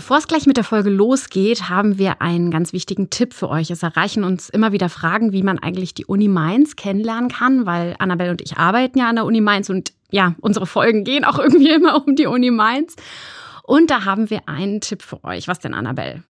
Bevor es gleich mit der Folge losgeht, haben wir einen ganz wichtigen Tipp für euch. Es erreichen uns immer wieder Fragen, wie man eigentlich die Uni Mainz kennenlernen kann, weil Annabelle und ich arbeiten ja an der Uni Mainz und ja, unsere Folgen gehen auch irgendwie immer um die Uni Mainz. Und da haben wir einen Tipp für euch. Was denn, Annabelle?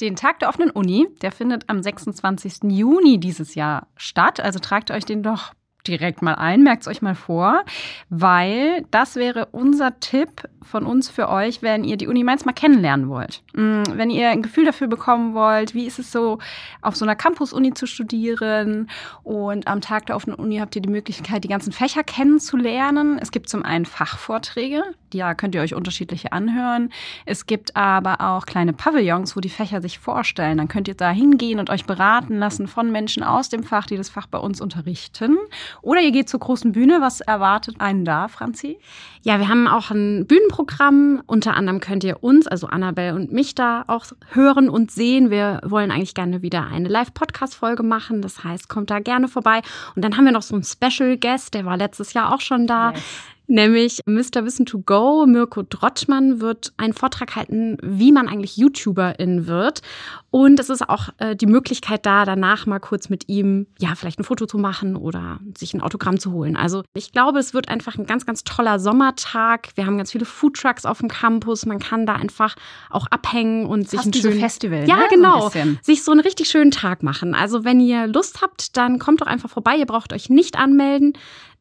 Den Tag der offenen Uni, der findet am 26. Juni dieses Jahr statt. Also tragt euch den doch direkt mal ein, merkt es euch mal vor, weil das wäre unser Tipp von uns für euch, wenn ihr die Uni Mainz mal kennenlernen wollt. Mm, wenn ihr ein Gefühl dafür bekommen wollt, wie ist es so, auf so einer Campus-Uni zu studieren und am Tag der offenen Uni habt ihr die Möglichkeit, die ganzen Fächer kennenzulernen. Es gibt zum einen Fachvorträge, da könnt ihr euch unterschiedliche anhören. Es gibt aber auch kleine Pavillons, wo die Fächer sich vorstellen. Dann könnt ihr da hingehen und euch beraten lassen von Menschen aus dem Fach, die das Fach bei uns unterrichten. Oder ihr geht zur großen Bühne. Was erwartet einen da, Franzi? Ja, wir haben auch ein Bühnenprogramm. Unter anderem könnt ihr uns, also Annabelle und mich, da auch hören und sehen. Wir wollen eigentlich gerne wieder eine Live-Podcast-Folge machen. Das heißt, kommt da gerne vorbei. Und dann haben wir noch so einen Special Guest, der war letztes Jahr auch schon da. Yes nämlich Mr. Wissen to Go. Mirko Drottmann wird einen Vortrag halten, wie man eigentlich YouTuberin wird. Und es ist auch äh, die Möglichkeit da, danach mal kurz mit ihm, ja, vielleicht ein Foto zu machen oder sich ein Autogramm zu holen. Also ich glaube, es wird einfach ein ganz, ganz toller Sommertag. Wir haben ganz viele Foodtrucks auf dem Campus. Man kann da einfach auch abhängen und sich Fast ein schönes Festival. Ja, ne? genau. So sich so einen richtig schönen Tag machen. Also wenn ihr Lust habt, dann kommt doch einfach vorbei. Ihr braucht euch nicht anmelden.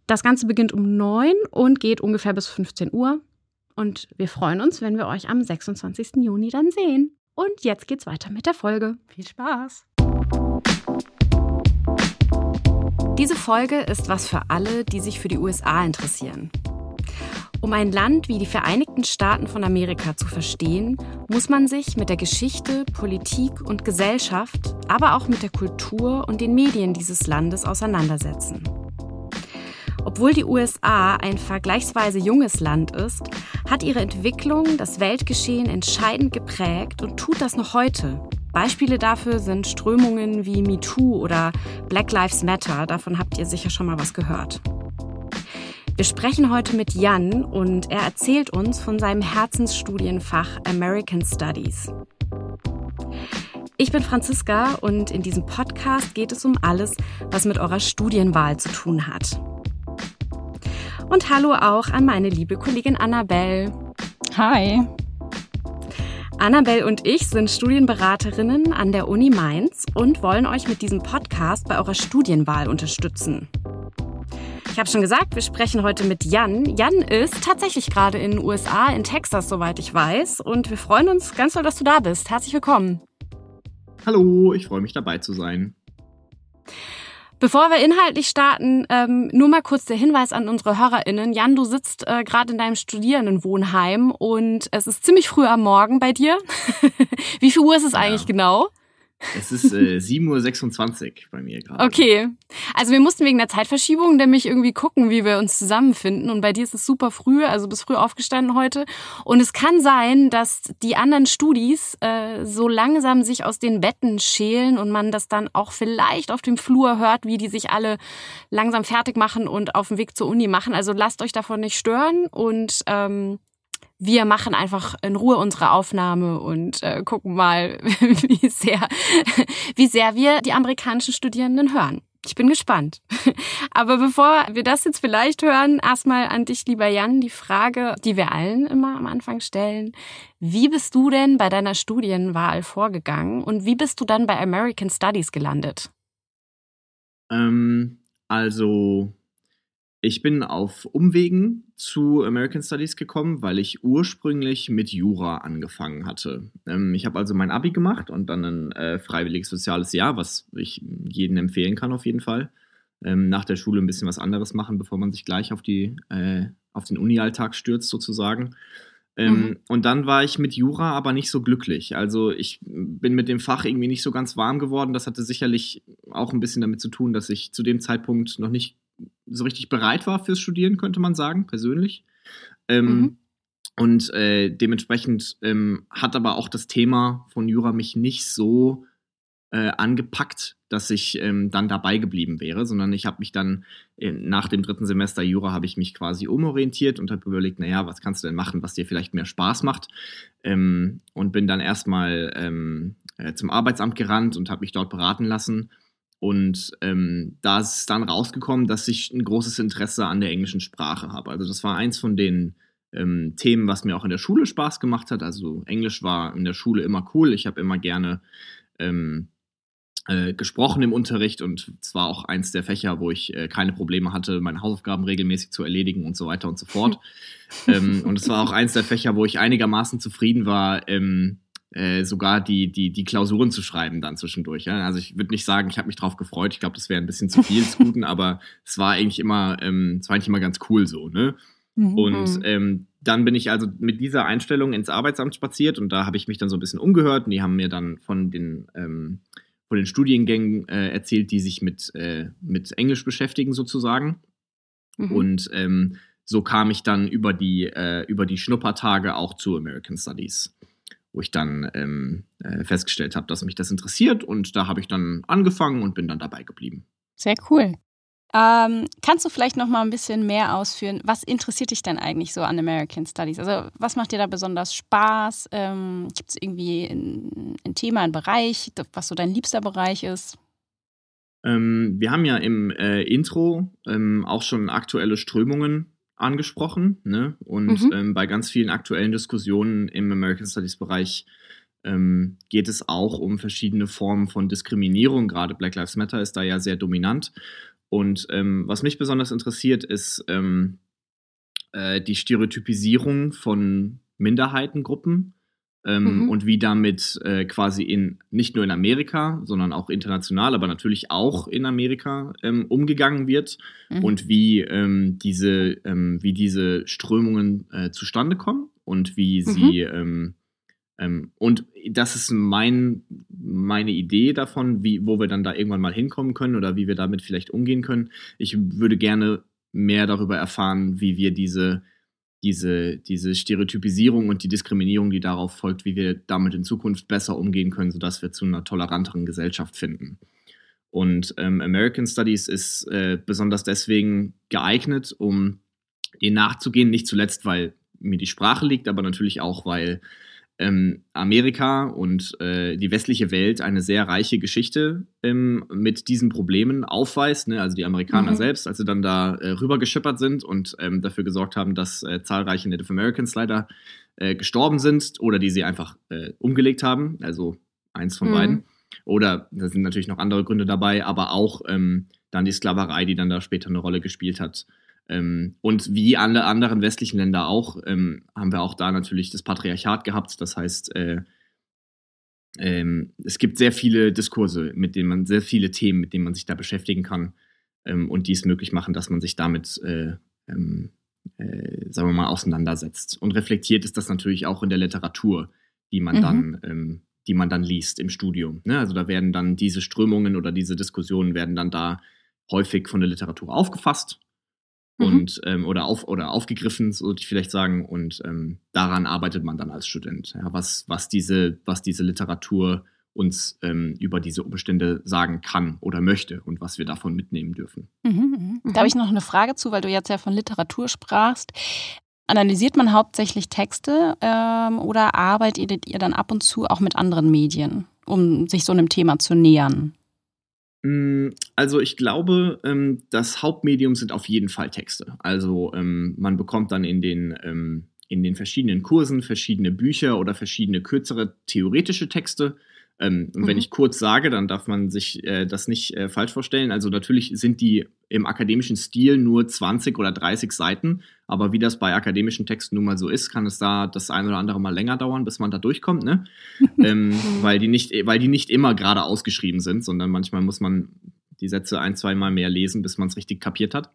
Das Ganze beginnt um 9 und geht ungefähr bis 15 Uhr. Und wir freuen uns, wenn wir euch am 26. Juni dann sehen. Und jetzt geht's weiter mit der Folge. Viel Spaß! Diese Folge ist was für alle, die sich für die USA interessieren. Um ein Land wie die Vereinigten Staaten von Amerika zu verstehen, muss man sich mit der Geschichte, Politik und Gesellschaft, aber auch mit der Kultur und den Medien dieses Landes auseinandersetzen. Obwohl die USA ein vergleichsweise junges Land ist, hat ihre Entwicklung das Weltgeschehen entscheidend geprägt und tut das noch heute. Beispiele dafür sind Strömungen wie MeToo oder Black Lives Matter, davon habt ihr sicher schon mal was gehört. Wir sprechen heute mit Jan und er erzählt uns von seinem Herzensstudienfach American Studies. Ich bin Franziska und in diesem Podcast geht es um alles, was mit eurer Studienwahl zu tun hat. Und hallo auch an meine liebe Kollegin Annabelle. Hi. Annabelle und ich sind Studienberaterinnen an der Uni Mainz und wollen euch mit diesem Podcast bei eurer Studienwahl unterstützen. Ich habe schon gesagt, wir sprechen heute mit Jan. Jan ist tatsächlich gerade in den USA, in Texas, soweit ich weiß. Und wir freuen uns ganz doll, dass du da bist. Herzlich willkommen. Hallo, ich freue mich dabei zu sein. Bevor wir inhaltlich starten, ähm, nur mal kurz der Hinweis an unsere HörerInnen. Jan, du sitzt äh, gerade in deinem Studierendenwohnheim und es ist ziemlich früh am Morgen bei dir. Wie viel Uhr ist es ja. eigentlich genau? Es ist äh, 7.26 Uhr bei mir gerade. Okay. Also wir mussten wegen der Zeitverschiebung nämlich irgendwie gucken, wie wir uns zusammenfinden. Und bei dir ist es super früh, also bis früh aufgestanden heute. Und es kann sein, dass die anderen Studis äh, so langsam sich aus den Betten schälen und man das dann auch vielleicht auf dem Flur hört, wie die sich alle langsam fertig machen und auf dem Weg zur Uni machen. Also lasst euch davon nicht stören und ähm, wir machen einfach in Ruhe unsere Aufnahme und äh, gucken mal, wie sehr, wie sehr wir die amerikanischen Studierenden hören. Ich bin gespannt. Aber bevor wir das jetzt vielleicht hören, erstmal an dich, lieber Jan, die Frage, die wir allen immer am Anfang stellen. Wie bist du denn bei deiner Studienwahl vorgegangen und wie bist du dann bei American Studies gelandet? Ähm, also ich bin auf Umwegen zu American Studies gekommen, weil ich ursprünglich mit Jura angefangen hatte. Ähm, ich habe also mein Abi gemacht und dann ein äh, freiwilliges soziales Jahr, was ich jedem empfehlen kann auf jeden Fall. Ähm, nach der Schule ein bisschen was anderes machen, bevor man sich gleich auf, die, äh, auf den Uni-Alltag stürzt sozusagen. Ähm, mhm. Und dann war ich mit Jura aber nicht so glücklich. Also ich bin mit dem Fach irgendwie nicht so ganz warm geworden. Das hatte sicherlich auch ein bisschen damit zu tun, dass ich zu dem Zeitpunkt noch nicht so richtig bereit war fürs Studieren, könnte man sagen, persönlich. Ähm, mhm. Und äh, dementsprechend ähm, hat aber auch das Thema von Jura mich nicht so äh, angepackt, dass ich ähm, dann dabei geblieben wäre, sondern ich habe mich dann äh, nach dem dritten Semester Jura habe ich mich quasi umorientiert und habe überlegt, naja, was kannst du denn machen, was dir vielleicht mehr Spaß macht ähm, und bin dann erstmal ähm, äh, zum Arbeitsamt gerannt und habe mich dort beraten lassen und ähm, da ist dann rausgekommen, dass ich ein großes Interesse an der englischen Sprache habe. Also das war eins von den ähm, Themen, was mir auch in der Schule Spaß gemacht hat. Also Englisch war in der Schule immer cool. Ich habe immer gerne ähm, äh, gesprochen im Unterricht und es war auch eins der Fächer, wo ich äh, keine Probleme hatte, meine Hausaufgaben regelmäßig zu erledigen und so weiter und so fort. ähm, und es war auch eins der Fächer, wo ich einigermaßen zufrieden war, ähm, äh, sogar die, die, die Klausuren zu schreiben dann zwischendurch. Ja? Also ich würde nicht sagen, ich habe mich drauf gefreut. Ich glaube, das wäre ein bisschen zu viel des Guten, aber es war eigentlich immer, ähm, es war eigentlich immer ganz cool so, ne? Mhm. Und ähm, dann bin ich also mit dieser Einstellung ins Arbeitsamt spaziert und da habe ich mich dann so ein bisschen umgehört und die haben mir dann von den ähm, von den Studiengängen äh, erzählt, die sich mit, äh, mit Englisch beschäftigen sozusagen. Mhm. Und ähm, so kam ich dann über die, äh, über die Schnuppertage auch zu American Studies, wo ich dann ähm, äh, festgestellt habe, dass mich das interessiert und da habe ich dann angefangen und bin dann dabei geblieben. Sehr cool. Ähm, kannst du vielleicht noch mal ein bisschen mehr ausführen? Was interessiert dich denn eigentlich so an American Studies? Also was macht dir da besonders Spaß? Ähm, Gibt es irgendwie ein, ein, Thema, ein Bereich, was so dein liebster Bereich ist? Ähm, wir haben ja im äh, Intro ähm, auch schon aktuelle Strömungen angesprochen. Ne? Und mhm. Ähm, bei ganz vielen aktuellen Diskussionen im American Studies Bereich ähm, geht es auch um verschiedene Formen von Diskriminierung. Gerade Black Lives Matter ist da ja sehr dominant. Und ähm, was mich besonders interessiert, ist ähm, äh, die Stereotypisierung von Minderheitengruppen ähm, mhm. und wie damit äh, quasi in nicht nur in Amerika, sondern auch international, aber natürlich auch in Amerika ähm, umgegangen wird mhm. und wie ähm, diese ähm, wie diese Strömungen äh, zustande kommen und wie mhm. sie ähm, und das ist mein, meine Idee davon, wie, wo wir dann da irgendwann mal hinkommen können oder wie wir damit vielleicht umgehen können. Ich würde gerne mehr darüber erfahren, wie wir diese, diese, diese Stereotypisierung und die Diskriminierung, die darauf folgt, wie wir damit in Zukunft besser umgehen können, sodass wir zu einer toleranteren Gesellschaft finden. Und ähm, American Studies ist äh, besonders deswegen geeignet, um dem nachzugehen, nicht zuletzt, weil mir die Sprache liegt, aber natürlich auch, weil ähm, Amerika und äh, die westliche Welt eine sehr reiche Geschichte ähm, mit diesen Problemen aufweist. Ne? Also die Amerikaner mhm. selbst, als sie dann da äh, rübergeschippert sind und ähm, dafür gesorgt haben, dass äh, zahlreiche Native Americans leider äh, gestorben sind oder die sie einfach äh, umgelegt haben. Also eins von mhm. beiden. Oder da sind natürlich noch andere Gründe dabei, aber auch ähm, dann die Sklaverei, die dann da später eine Rolle gespielt hat. Ähm, und wie alle anderen westlichen Länder auch, ähm, haben wir auch da natürlich das Patriarchat gehabt. Das heißt, äh, ähm, es gibt sehr viele Diskurse, mit denen man, sehr viele Themen, mit denen man sich da beschäftigen kann ähm, und die es möglich machen, dass man sich damit, äh, ähm, äh, sagen wir mal, auseinandersetzt. Und reflektiert ist das natürlich auch in der Literatur, die man mhm. dann ähm, die man dann liest im Studium. Ne? Also da werden dann diese Strömungen oder diese Diskussionen werden dann da häufig von der Literatur aufgefasst Mhm. und ähm, oder auf oder aufgegriffen, so würde ich vielleicht sagen. Und ähm, daran arbeitet man dann als Student. Ja, was, was diese, was diese Literatur uns ähm, über diese Umstände sagen kann oder möchte und was wir davon mitnehmen dürfen. Mhm, mhm. Da habe ich noch eine Frage zu, weil du jetzt ja von Literatur sprachst. Analysiert man hauptsächlich Texte ähm, oder arbeitet ihr dann ab und zu auch mit anderen Medien, um sich so einem Thema zu nähern? Mm, also ich glaube, ähm, das Hauptmedium sind auf jeden Fall Texte. Also ähm, man bekommt dann in den, ähm, in den verschiedenen Kursen verschiedene Bücher oder verschiedene kürzere theoretische Texte ähm, und mhm. wenn ich kurz sage, dann darf man sich äh, das nicht äh, falsch vorstellen. Also natürlich sind die im akademischen Stil nur 20 oder 30 Seiten, aber wie das bei akademischen Texten nun mal so ist, kann es da das ein oder andere mal länger dauern, bis man da durchkommt, ne? ähm, weil, die nicht, weil die nicht immer gerade ausgeschrieben sind, sondern manchmal muss man die Sätze ein, zwei Mal mehr lesen, bis man es richtig kapiert hat.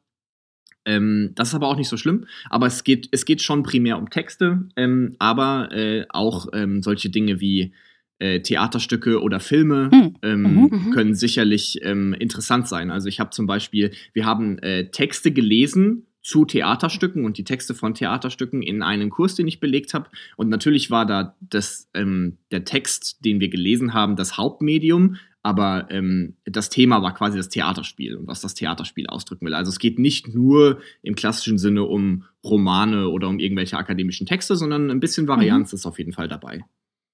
Ähm, das ist aber auch nicht so schlimm. Aber es geht, es geht schon primär um Texte, ähm, aber äh, auch ähm, solche Dinge wie äh, Theaterstücke oder Filme hm. ähm, mhm. mhm. können sicherlich ähm, interessant sein. Also ich habe zum Beispiel, wir haben äh, Texte gelesen zu Theaterstücken und die Texte von Theaterstücken in einem Kurs, den ich belegt habe. Und natürlich war da das, ähm, der Text, den wir gelesen haben, das Hauptmedium, aber ähm, das Thema war quasi das Theaterspiel und was das Theaterspiel ausdrücken will. Also es geht nicht nur im klassischen Sinne um Romane oder um irgendwelche akademischen Texte, sondern ein bisschen Varianz mhm. ist auf jeden Fall dabei.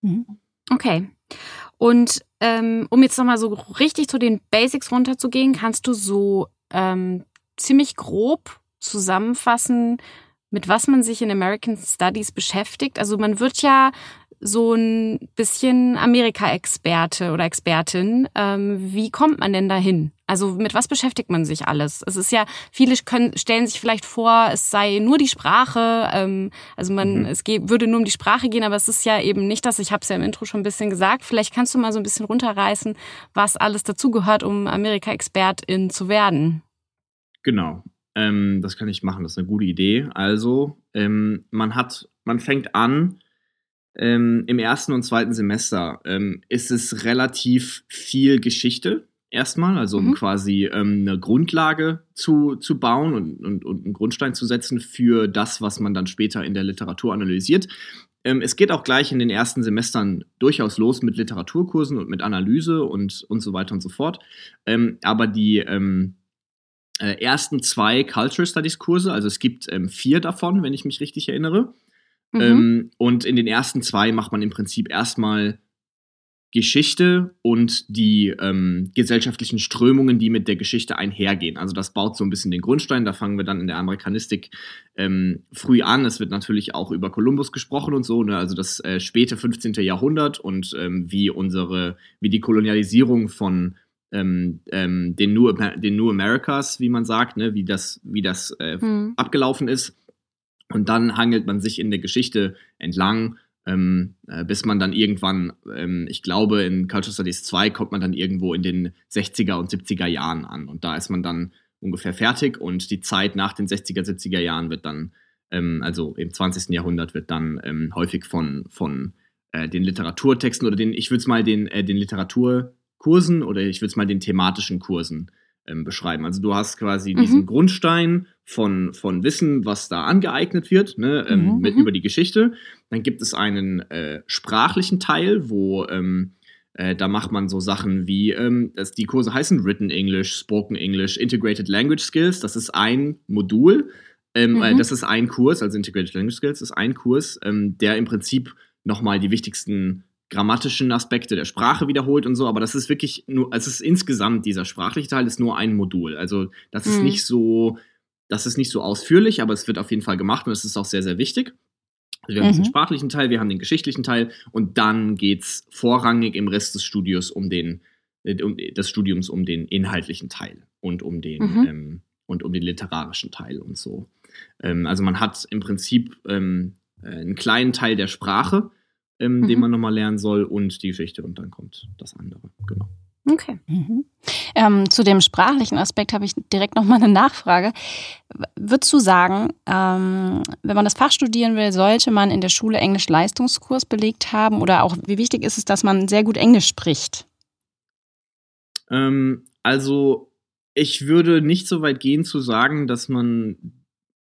Mhm. Okay. Und ähm, um jetzt nochmal so richtig zu den Basics runterzugehen, kannst du so ähm, ziemlich grob zusammenfassen, mit was man sich in American Studies beschäftigt. Also man wird ja so ein bisschen Amerika-Experte oder Expertin. Ähm, wie kommt man denn dahin? Also mit was beschäftigt man sich alles? Es ist ja, viele können, stellen sich vielleicht vor, es sei nur die Sprache. Ähm, also man, mhm. es geht, würde nur um die Sprache gehen, aber es ist ja eben nicht das. Ich habe es ja im Intro schon ein bisschen gesagt. Vielleicht kannst du mal so ein bisschen runterreißen, was alles dazugehört, um Amerika-Expertin zu werden. Genau. Ähm, das kann ich machen, das ist eine gute Idee. Also, ähm, man hat, man fängt an, ähm, im ersten und zweiten Semester ähm, ist es relativ viel Geschichte erstmal, also um mhm. quasi ähm, eine Grundlage zu, zu bauen und, und, und einen Grundstein zu setzen für das, was man dann später in der Literatur analysiert. Ähm, es geht auch gleich in den ersten Semestern durchaus los mit Literaturkursen und mit Analyse und, und so weiter und so fort. aber die äh, ersten zwei Culture Studies Kurse, also es gibt ähm, vier davon, wenn ich mich richtig erinnere. Mhm. Ähm, und in den ersten zwei macht man im Prinzip erstmal Geschichte und die ähm, gesellschaftlichen Strömungen, die mit der Geschichte einhergehen. Also das baut so ein bisschen den Grundstein. Da fangen wir dann in der Amerikanistik ähm, früh an. Es wird natürlich auch über Kolumbus gesprochen und so, ne? also das äh, späte 15. Jahrhundert und ähm, wie unsere, wie die Kolonialisierung von ähm, ähm, den, New, den New Americas, wie man sagt, ne, wie das, wie das äh, hm. abgelaufen ist. Und dann hangelt man sich in der Geschichte entlang, ähm, äh, bis man dann irgendwann, ähm, ich glaube, in Culture Studies 2 kommt man dann irgendwo in den 60er und 70er Jahren an. Und da ist man dann ungefähr fertig und die Zeit nach den 60er, 70er Jahren wird dann, ähm, also im 20. Jahrhundert, wird dann ähm, häufig von, von äh, den Literaturtexten oder den, ich würde es mal den, äh, den Literatur- Kursen oder ich würde es mal den thematischen Kursen ähm, beschreiben. Also du hast quasi mhm. diesen Grundstein von, von Wissen, was da angeeignet wird, ne, ähm, mhm. mit, mhm. über die Geschichte. Dann gibt es einen äh, sprachlichen Teil, wo ähm, äh, da macht man so Sachen wie, ähm, dass die Kurse heißen Written English, Spoken English, Integrated Language Skills. Das ist ein Modul. Ähm, äh, mhm. Äh, das ist ein Kurs, also Integrated Language Skills ist ein Kurs, ähm, der im Prinzip nochmal die wichtigsten grammatischen Aspekte der Sprache wiederholt und so, aber das ist wirklich nur, also es ist insgesamt, dieser sprachliche Teil ist nur ein Modul. Also das ist mhm. nicht so, das ist nicht so ausführlich, aber es wird auf jeden Fall gemacht und es ist auch sehr, sehr wichtig. Also wir haben mhm. den sprachlichen Teil, wir haben den geschichtlichen Teil und dann geht es vorrangig im Rest des Studios um den, äh, um, des Studiums um den inhaltlichen Teil und um den, mhm. ähm, und um den literarischen Teil und so. Ähm, also man hat im Prinzip ähm, äh, einen kleinen Teil der Sprache, ähm, mhm. den man nochmal lernen soll und die Geschichte und dann kommt das andere. Genau. Okay. Mhm. Ähm, zu dem sprachlichen Aspekt habe ich direkt nochmal eine Nachfrage. Würdest du sagen, ähm, wenn man das Fach studieren will, sollte man in der Schule Englisch-Leistungskurs belegt haben oder auch wie wichtig ist es, dass man sehr gut Englisch spricht? Ähm, also ich würde nicht so weit gehen zu sagen, dass man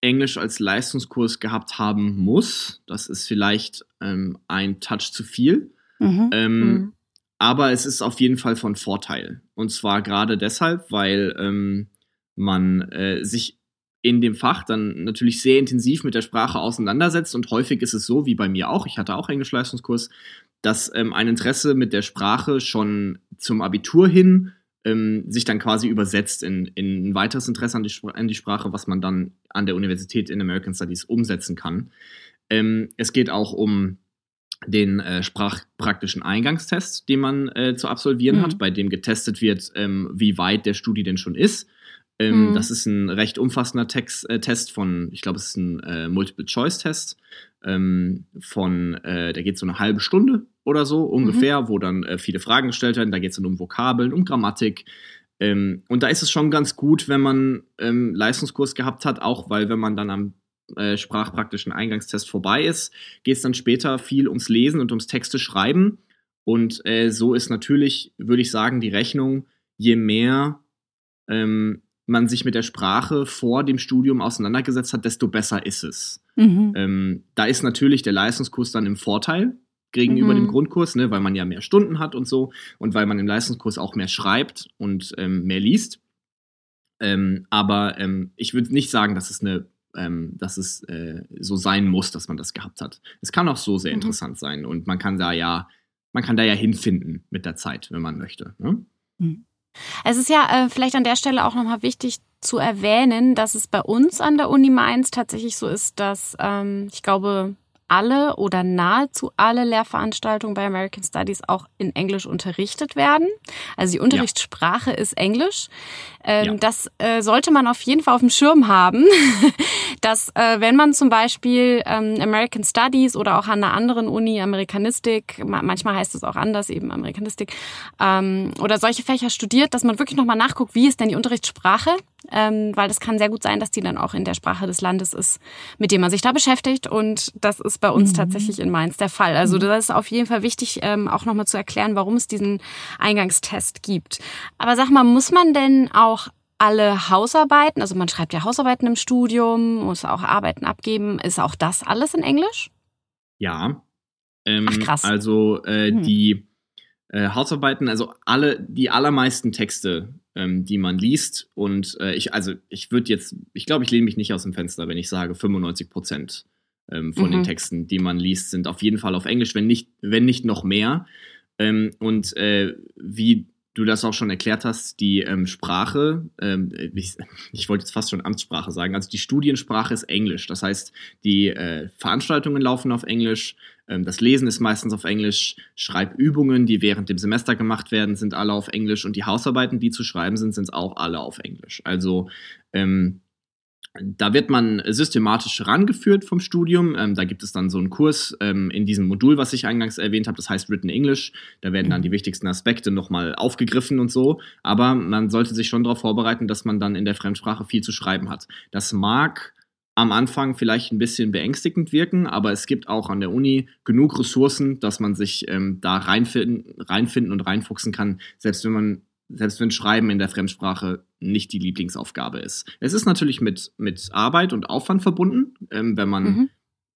Englisch als Leistungskurs gehabt haben muss. Das ist vielleicht ähm, ein Touch zu viel. Mhm. Ähm, mhm. Aber es ist auf jeden Fall von Vorteil. Und zwar gerade deshalb, weil ähm, man äh, sich in dem Fach dann natürlich sehr intensiv mit der Sprache auseinandersetzt. Und häufig ist es so, wie bei mir auch, ich hatte auch Englisch-Leistungskurs, dass ähm, ein Interesse mit der Sprache schon zum Abitur hin ähm, sich dann quasi übersetzt in, in ein weiteres Interesse an die, an die, Sprache, was man dann an der Universität in American Studies umsetzen kann. Ähm, es geht auch um den äh, sprachpraktischen Eingangstest, den man äh, zu absolvieren mhm. hat, bei dem getestet wird, ähm, wie weit der Studi denn schon ist. Ähm, mhm. Das ist ein recht umfassender Text, äh, Test von, ich glaube, es ist ein äh, Multiple-Choice-Test ähm, von, äh, der geht so eine halbe Stunde oder so ungefähr, mhm. wo dann äh, viele Fragen gestellt werden. Da geht es dann um Vokabeln, um Grammatik. Ähm, und da ist es schon ganz gut, wenn man ähm, Leistungskurs gehabt hat, auch weil wenn man dann am äh, sprachpraktischen Eingangstest vorbei ist, geht es dann später viel ums Lesen und ums Texte schreiben. Und äh, so ist natürlich, würde ich sagen, die Rechnung, je mehr ähm, man sich mit der Sprache vor dem Studium auseinandergesetzt hat, desto besser ist es. Mhm. Ähm, da ist natürlich der Leistungskurs dann im Vorteil, gegenüber mhm. dem Grundkurs, ne, weil man ja mehr Stunden hat und so und weil man im Leistungskurs auch mehr schreibt und ähm, mehr liest. Ähm, aber ähm, ich würde nicht sagen, dass es eine ähm, dass es äh, so sein muss, dass man das gehabt hat. Es kann auch so sehr mhm. interessant sein und man kann da ja, man kann da ja hinfinden mit der Zeit, wenn man möchte. Ne? Mhm. Es ist ja äh, vielleicht an der Stelle auch nochmal wichtig zu erwähnen, dass es bei uns an der Uni Mainz tatsächlich so ist, dass ähm, ich glaube, alle oder nahezu alle Lehrveranstaltungen bei American Studies auch in Englisch unterrichtet werden. Also die Unterrichtssprache ja. ist Englisch. Ähm, ja. Das äh, sollte man auf jeden Fall auf dem Schirm haben, dass äh, wenn man zum Beispiel ähm, American Studies oder auch an einer anderen Uni Amerikanistik, manchmal heißt es auch anders, eben Amerikanistik, ähm, oder solche Fächer studiert, dass man wirklich nochmal nachguckt, wie ist denn die Unterrichtssprache, ähm, weil das kann sehr gut sein, dass die dann auch in der Sprache des Landes ist, mit dem man sich da beschäftigt und das ist bei uns mhm. tatsächlich in Mainz der Fall. Also mhm. das ist auf jeden Fall wichtig, ähm, auch nochmal zu erklären, warum es diesen Eingangstest gibt. Aber sag mal, muss man denn auch alle Hausarbeiten, also man schreibt ja Hausarbeiten im Studium, muss auch Arbeiten abgeben. Ist auch das alles in Englisch? Ja. Ähm, Ach, krass. Also äh, hm. die äh, Hausarbeiten, also alle, die allermeisten Texte, ähm, die man liest, und äh, ich, also ich würde jetzt, ich glaube, ich lehne mich nicht aus dem Fenster, wenn ich sage, 95 Prozent ähm, von mhm. den Texten, die man liest, sind auf jeden Fall auf Englisch, wenn nicht, wenn nicht noch mehr. Ähm, und äh, wie du das auch schon erklärt hast, die ähm, Sprache, ähm, ich, ich, wollte jetzt fast schon Amtssprache sagen, also die Studiensprache ist Englisch. Das heißt, die äh, Veranstaltungen laufen auf Englisch, ähm, das Lesen ist meistens auf Englisch, Schreibübungen, die während dem Semester gemacht werden, sind alle auf Englisch und die Hausarbeiten, die zu schreiben sind, sind auch alle auf Englisch. Also ähm, da wird man systematisch rangeführt vom Studium. Ähm, da gibt es dann so einen Kurs ähm, in diesem Modul, was ich eingangs erwähnt habe, das heißt Written English. Da werden dann die wichtigsten Aspekte nochmal aufgegriffen und so. Aber man sollte sich schon darauf vorbereiten, dass man dann in der Fremdsprache viel zu schreiben hat. Das mag am Anfang vielleicht ein bisschen beängstigend wirken, aber es gibt auch an der Uni genug Ressourcen, dass man sich ähm, da reinfinden, reinfinden und reinfuchsen kann, selbst wenn man selbst wenn Schreiben in der Fremdsprache nicht die Lieblingsaufgabe ist. Es ist natürlich mit, mit Arbeit und Aufwand verbunden, ähm, wenn man mhm.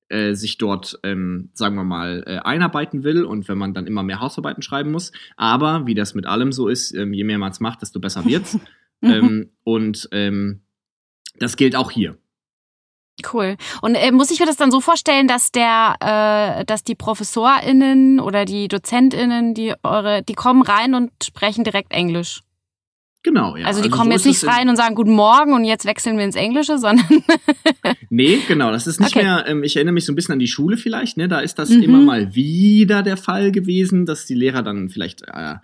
äh, sich dort, ähm, sagen wir mal, äh, einarbeiten will und wenn man dann immer mehr Hausarbeiten schreiben muss. Aber wie das mit allem so ist, ähm, je mehr man es macht, desto besser wird's. mhm. Ähm, und ähm, das gilt auch hier. Cool. Und äh, muss ich mir das dann so vorstellen, dass der, äh, dass die ProfessorInnen oder die DozentInnen, die eure, die kommen rein und sprechen direkt Englisch? Genau, ja. Also die also kommen so jetzt nicht rein und sagen Guten Morgen und jetzt wechseln wir ins Englische, sondern. nee, genau. Das ist nicht okay. mehr, ähm, ich erinnere mich so ein bisschen an die Schule vielleicht, ne? Da ist das mhm. immer mal wieder der Fall gewesen, dass die Lehrer dann vielleicht äh,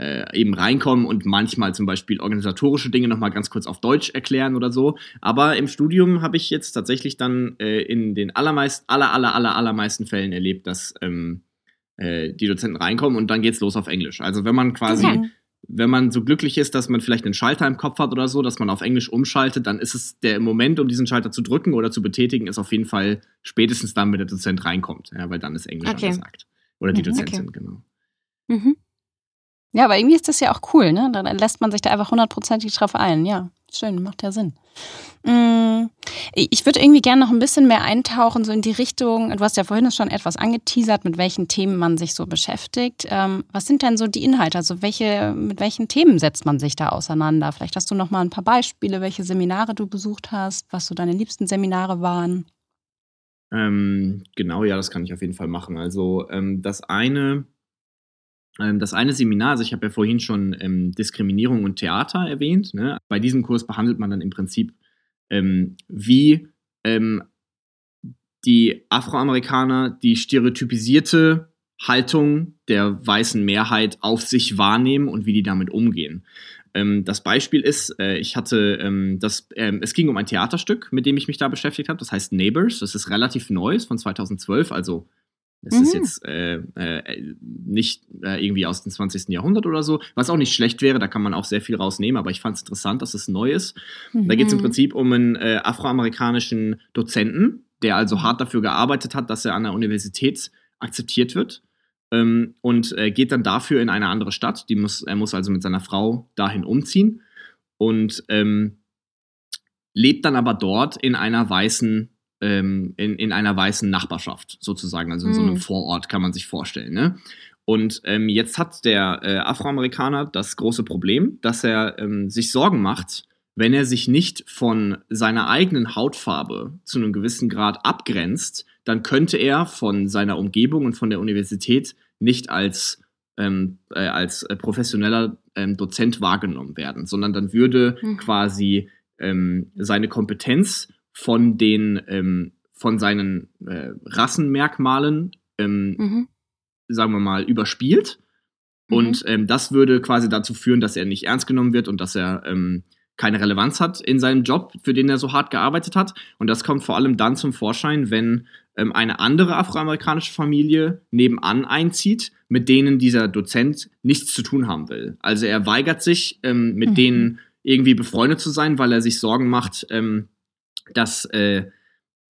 äh, eben reinkommen und manchmal zum Beispiel organisatorische Dinge nochmal ganz kurz auf Deutsch erklären oder so. Aber im Studium habe ich jetzt tatsächlich dann äh, in den allermeisten, aller, aller, aller, allermeisten Fällen erlebt, dass ähm, äh, die Dozenten reinkommen und dann geht's los auf Englisch. Also wenn man quasi okay wenn man so glücklich ist, dass man vielleicht einen Schalter im Kopf hat oder so, dass man auf Englisch umschaltet, dann ist es der Moment, um diesen Schalter zu drücken oder zu betätigen, ist auf jeden Fall spätestens dann, wenn der Dozent reinkommt, ja, weil dann ist Englisch okay. angesagt. Oder die Dozentin, okay. genau. Mhm. Ja, aber irgendwie ist das ja auch cool, ne? Dann lässt man sich da einfach hundertprozentig drauf ein. Ja, schön, macht ja Sinn. Mm, ich würde irgendwie gerne noch ein bisschen mehr eintauchen, so in die Richtung, du hast ja vorhin schon etwas angeteasert, mit welchen Themen man sich so beschäftigt. Ähm, was sind denn so die Inhalte? Also welche, mit welchen Themen setzt man sich da auseinander? Vielleicht hast du noch mal ein paar Beispiele, welche Seminare du besucht hast, was so deine liebsten Seminare waren. Ähm, genau, ja, das kann ich auf jeden Fall machen. Also ähm, das eine das eine Seminar, also ich habe ja vorhin schon ähm, Diskriminierung und Theater erwähnt. Ne? Bei diesem Kurs behandelt man dann im Prinzip, ähm, wie ähm, die Afroamerikaner die stereotypisierte Haltung der weißen Mehrheit auf sich wahrnehmen und wie die damit umgehen. Ähm, das Beispiel ist, äh, ich hatte ähm, das, es ging um ein Theaterstück, mit dem ich mich da beschäftigt habe. Das heißt Neighbors. Das ist relativ neu, von 2012, also es mhm. ist jetzt äh, äh, nicht äh, irgendwie aus dem 20. Jahrhundert oder so, was auch nicht schlecht wäre, da kann man auch sehr viel rausnehmen, aber ich fand es interessant, dass es neu ist. Mhm. Da geht es im Prinzip um einen äh, afroamerikanischen Dozenten, der also hart dafür gearbeitet hat, dass er an der Universität akzeptiert wird. Ähm, und äh, geht dann dafür in eine andere Stadt. Die muss, er muss also mit seiner Frau dahin umziehen und ähm, lebt dann aber dort in einer weißen ähm, in, in einer weißen Nachbarschaft sozusagen, also in so einem Hm. Vorort kann man sich vorstellen. Ne? Und ähm, jetzt hat der äh, Afroamerikaner das große Problem, dass er ähm, sich Sorgen macht, wenn er sich nicht von seiner eigenen Hautfarbe zu einem gewissen Grad abgrenzt, dann könnte er von seiner Umgebung und von der Universität nicht als, ähm, äh, als professioneller ähm, Dozent wahrgenommen werden, sondern dann würde Mhm. quasi ähm, seine Kompetenz von den ähm, von seinen äh, Rassenmerkmalen ähm, Mhm. sagen wir mal, überspielt. Mhm. Und ähm, das würde quasi dazu führen, dass er nicht ernst genommen wird und dass er ähm, keine Relevanz hat in seinem Job, für den er so hart gearbeitet hat. Und das kommt vor allem dann zum Vorschein, wenn ähm, eine andere afroamerikanische Familie nebenan einzieht, mit denen dieser Dozent nichts zu tun haben will. Also er weigert sich, ähm, mit Mhm. denen irgendwie befreundet zu sein, weil er sich Sorgen macht, ähm, dass, äh,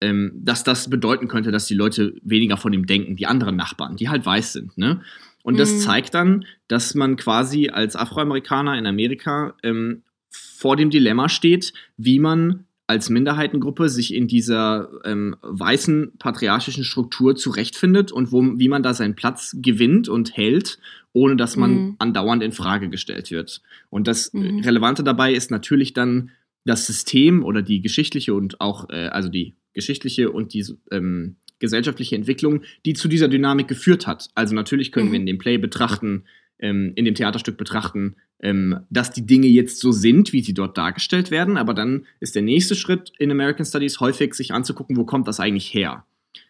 ähm, dass das bedeuten könnte, dass die Leute weniger von ihm denken, die anderen Nachbarn, die halt weiß sind. Ne? Und das Mhm. zeigt dann, dass man quasi als Afroamerikaner in Amerika ähm, vor dem Dilemma steht, wie man als Minderheitengruppe sich in dieser ähm, weißen patriarchischen Struktur zurechtfindet und wo, wie man da seinen Platz gewinnt und hält, ohne dass man Mhm. andauernd in Frage gestellt wird. Und das Mhm. Relevante dabei ist natürlich dann das System oder die geschichtliche und auch, äh, also die geschichtliche und die ähm, gesellschaftliche Entwicklung, die zu dieser Dynamik geführt hat. Also natürlich können Mhm. wir in dem Play betrachten, ähm, in dem Theaterstück betrachten, ähm, dass die Dinge jetzt so sind, wie sie dort dargestellt werden, aber dann ist der nächste Schritt in American Studies häufig, sich anzugucken, wo kommt das eigentlich her?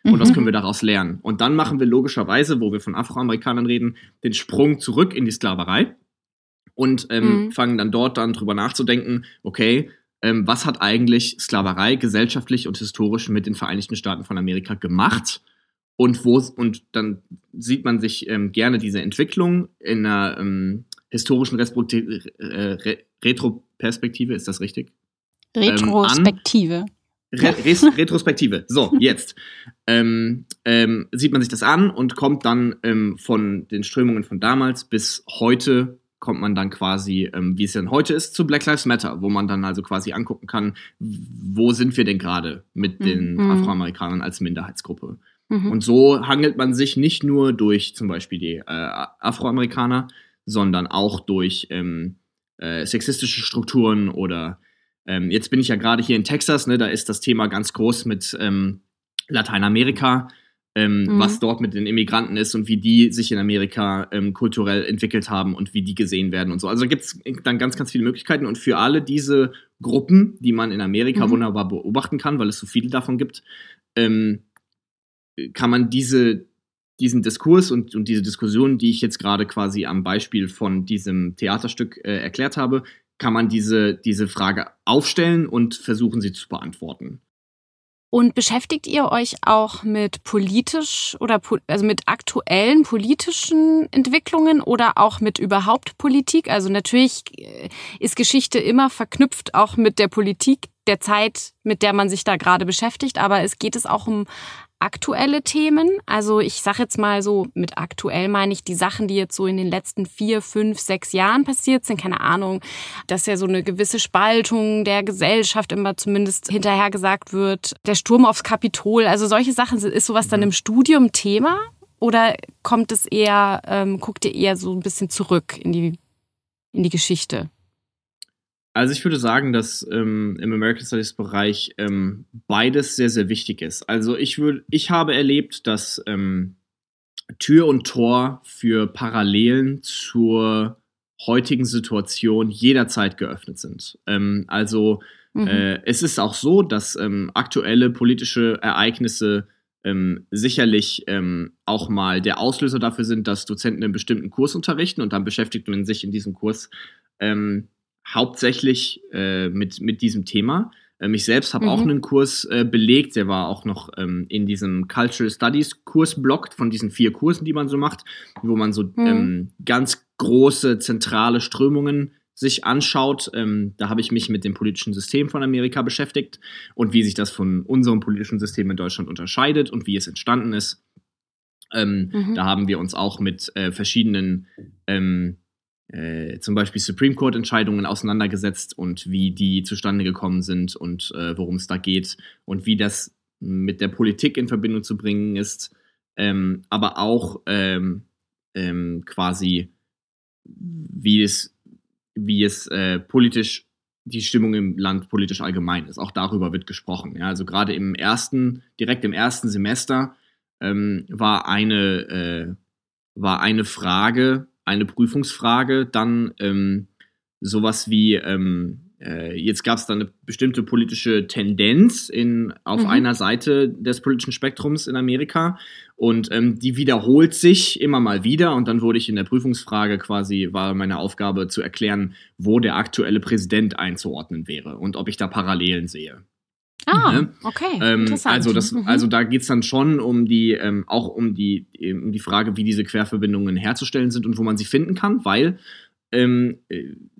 Und was Mhm. können wir daraus lernen? Und dann machen wir logischerweise, wo wir von Afroamerikanern reden, den Sprung zurück in die Sklaverei und ähm, Mhm. fangen dann dort dann drüber nachzudenken, okay, ähm, was hat eigentlich Sklaverei gesellschaftlich und historisch mit den Vereinigten Staaten von Amerika gemacht? Und wo und dann sieht man sich ähm, gerne diese Entwicklung in einer ähm, historischen Respekti- äh, Re Retroperspektive, ist das richtig? Retrospektive. Re Retrospektive. So, jetzt. ähm, ähm, sieht man sich das an und kommt dann ähm, von den Strömungen von damals bis heute kommt man dann quasi, ähm, wie es denn heute ist, zu Black Lives Matter, wo man dann also quasi angucken kann, wo sind wir denn gerade mit den Mhm. Afroamerikanern als Minderheitsgruppe. Mhm. Und so hangelt man sich nicht nur durch zum Beispiel die äh, Afroamerikaner, sondern auch durch ähm, äh, sexistische Strukturen oder ähm, jetzt bin ich ja gerade hier in Texas, ne, da ist das Thema ganz groß mit ähm, Lateinamerika, ähm, Mhm. was dort mit den Immigranten ist und wie die sich in Amerika ähm, kulturell entwickelt haben und wie die gesehen werden und so. Also gibt es dann ganz, ganz viele Möglichkeiten und für alle diese Gruppen, die man in Amerika Mhm. wunderbar beobachten kann, weil es so viele davon gibt, ähm, kann man diese, diesen Diskurs und, und diese Diskussion, die ich jetzt gerade quasi am Beispiel von diesem Theaterstück äh, erklärt habe, kann man diese, diese Frage aufstellen und versuchen, sie zu beantworten. Und beschäftigt ihr euch auch mit politisch oder also mit aktuellen politischen Entwicklungen oder auch mit überhaupt Politik? Also natürlich äh, ist Geschichte immer verknüpft auch mit der Politik der Zeit, mit der man sich da gerade beschäftigt, aber es geht es auch um aktuelle Themen. Also ich sage jetzt mal so, mit aktuell meine ich die Sachen, die jetzt so in den letzten vier, fünf, sechs Jahren passiert sind. Keine Ahnung, dass ja so eine gewisse Spaltung der Gesellschaft immer zumindest hinterher gesagt wird. Der Sturm aufs Kapitol, also solche Sachen, ist sowas dann im Studium Thema? Oder kommt es eher, ähm, guckt ihr eher so ein bisschen zurück in die, in die Geschichte? Also ich würde sagen, dass ähm, im American Studies Bereich ähm, beides sehr, sehr wichtig ist. Also ich würde, ich habe erlebt, dass ähm, Tür und Tor für Parallelen zur heutigen Situation jederzeit geöffnet sind. Ähm, also Mhm. äh, es ist auch so, dass ähm, aktuelle politische Ereignisse ähm, sicherlich ähm, auch mal der Auslöser dafür sind, dass Dozenten einen bestimmten Kurs unterrichten und dann beschäftigt man sich in diesem Kurs ähm, hauptsächlich äh, mit, mit diesem Thema. Ähm, ich selbst habe Mhm. auch einen Kurs äh, belegt, der war auch noch ähm, in diesem Cultural Studies Kurs blockt von diesen vier Kursen, die man so macht, wo man so ähm, ganz große zentrale Strömungen sich anschaut. Ähm, da habe ich mich mit dem politischen System von Amerika beschäftigt und wie sich das von unserem politischen System in Deutschland unterscheidet und wie es entstanden ist. Ähm, Mhm. Da haben wir uns auch mit äh, verschiedenen ähm, äh, zum Beispiel Supreme Court Entscheidungen auseinandergesetzt und wie die zustande gekommen sind und äh, worum es da geht und wie das mit der Politik in Verbindung zu bringen ist, ähm, aber auch ähm, ähm, quasi, wie es, wie es äh, politisch die Stimmung im Land politisch allgemein ist. Auch darüber wird gesprochen. Ja, also gerade im ersten, direkt im ersten Semester ähm, war eine äh, war eine Frage, eine Prüfungsfrage, dann ähm, sowas wie ähm, äh, jetzt gab es da eine bestimmte politische Tendenz in, auf mhm. einer Seite des politischen Spektrums in Amerika und ähm, die wiederholt sich immer mal wieder und dann wurde ich in der Prüfungsfrage quasi, war meine Aufgabe zu erklären, wo der aktuelle Präsident einzuordnen wäre und ob ich da Parallelen sehe. Ah, ne? okay. Ähm, interessant. Also, das, mhm. also da geht es dann schon um die, ähm, auch um die, um die Frage, wie diese Querverbindungen herzustellen sind und wo man sie finden kann, weil ähm,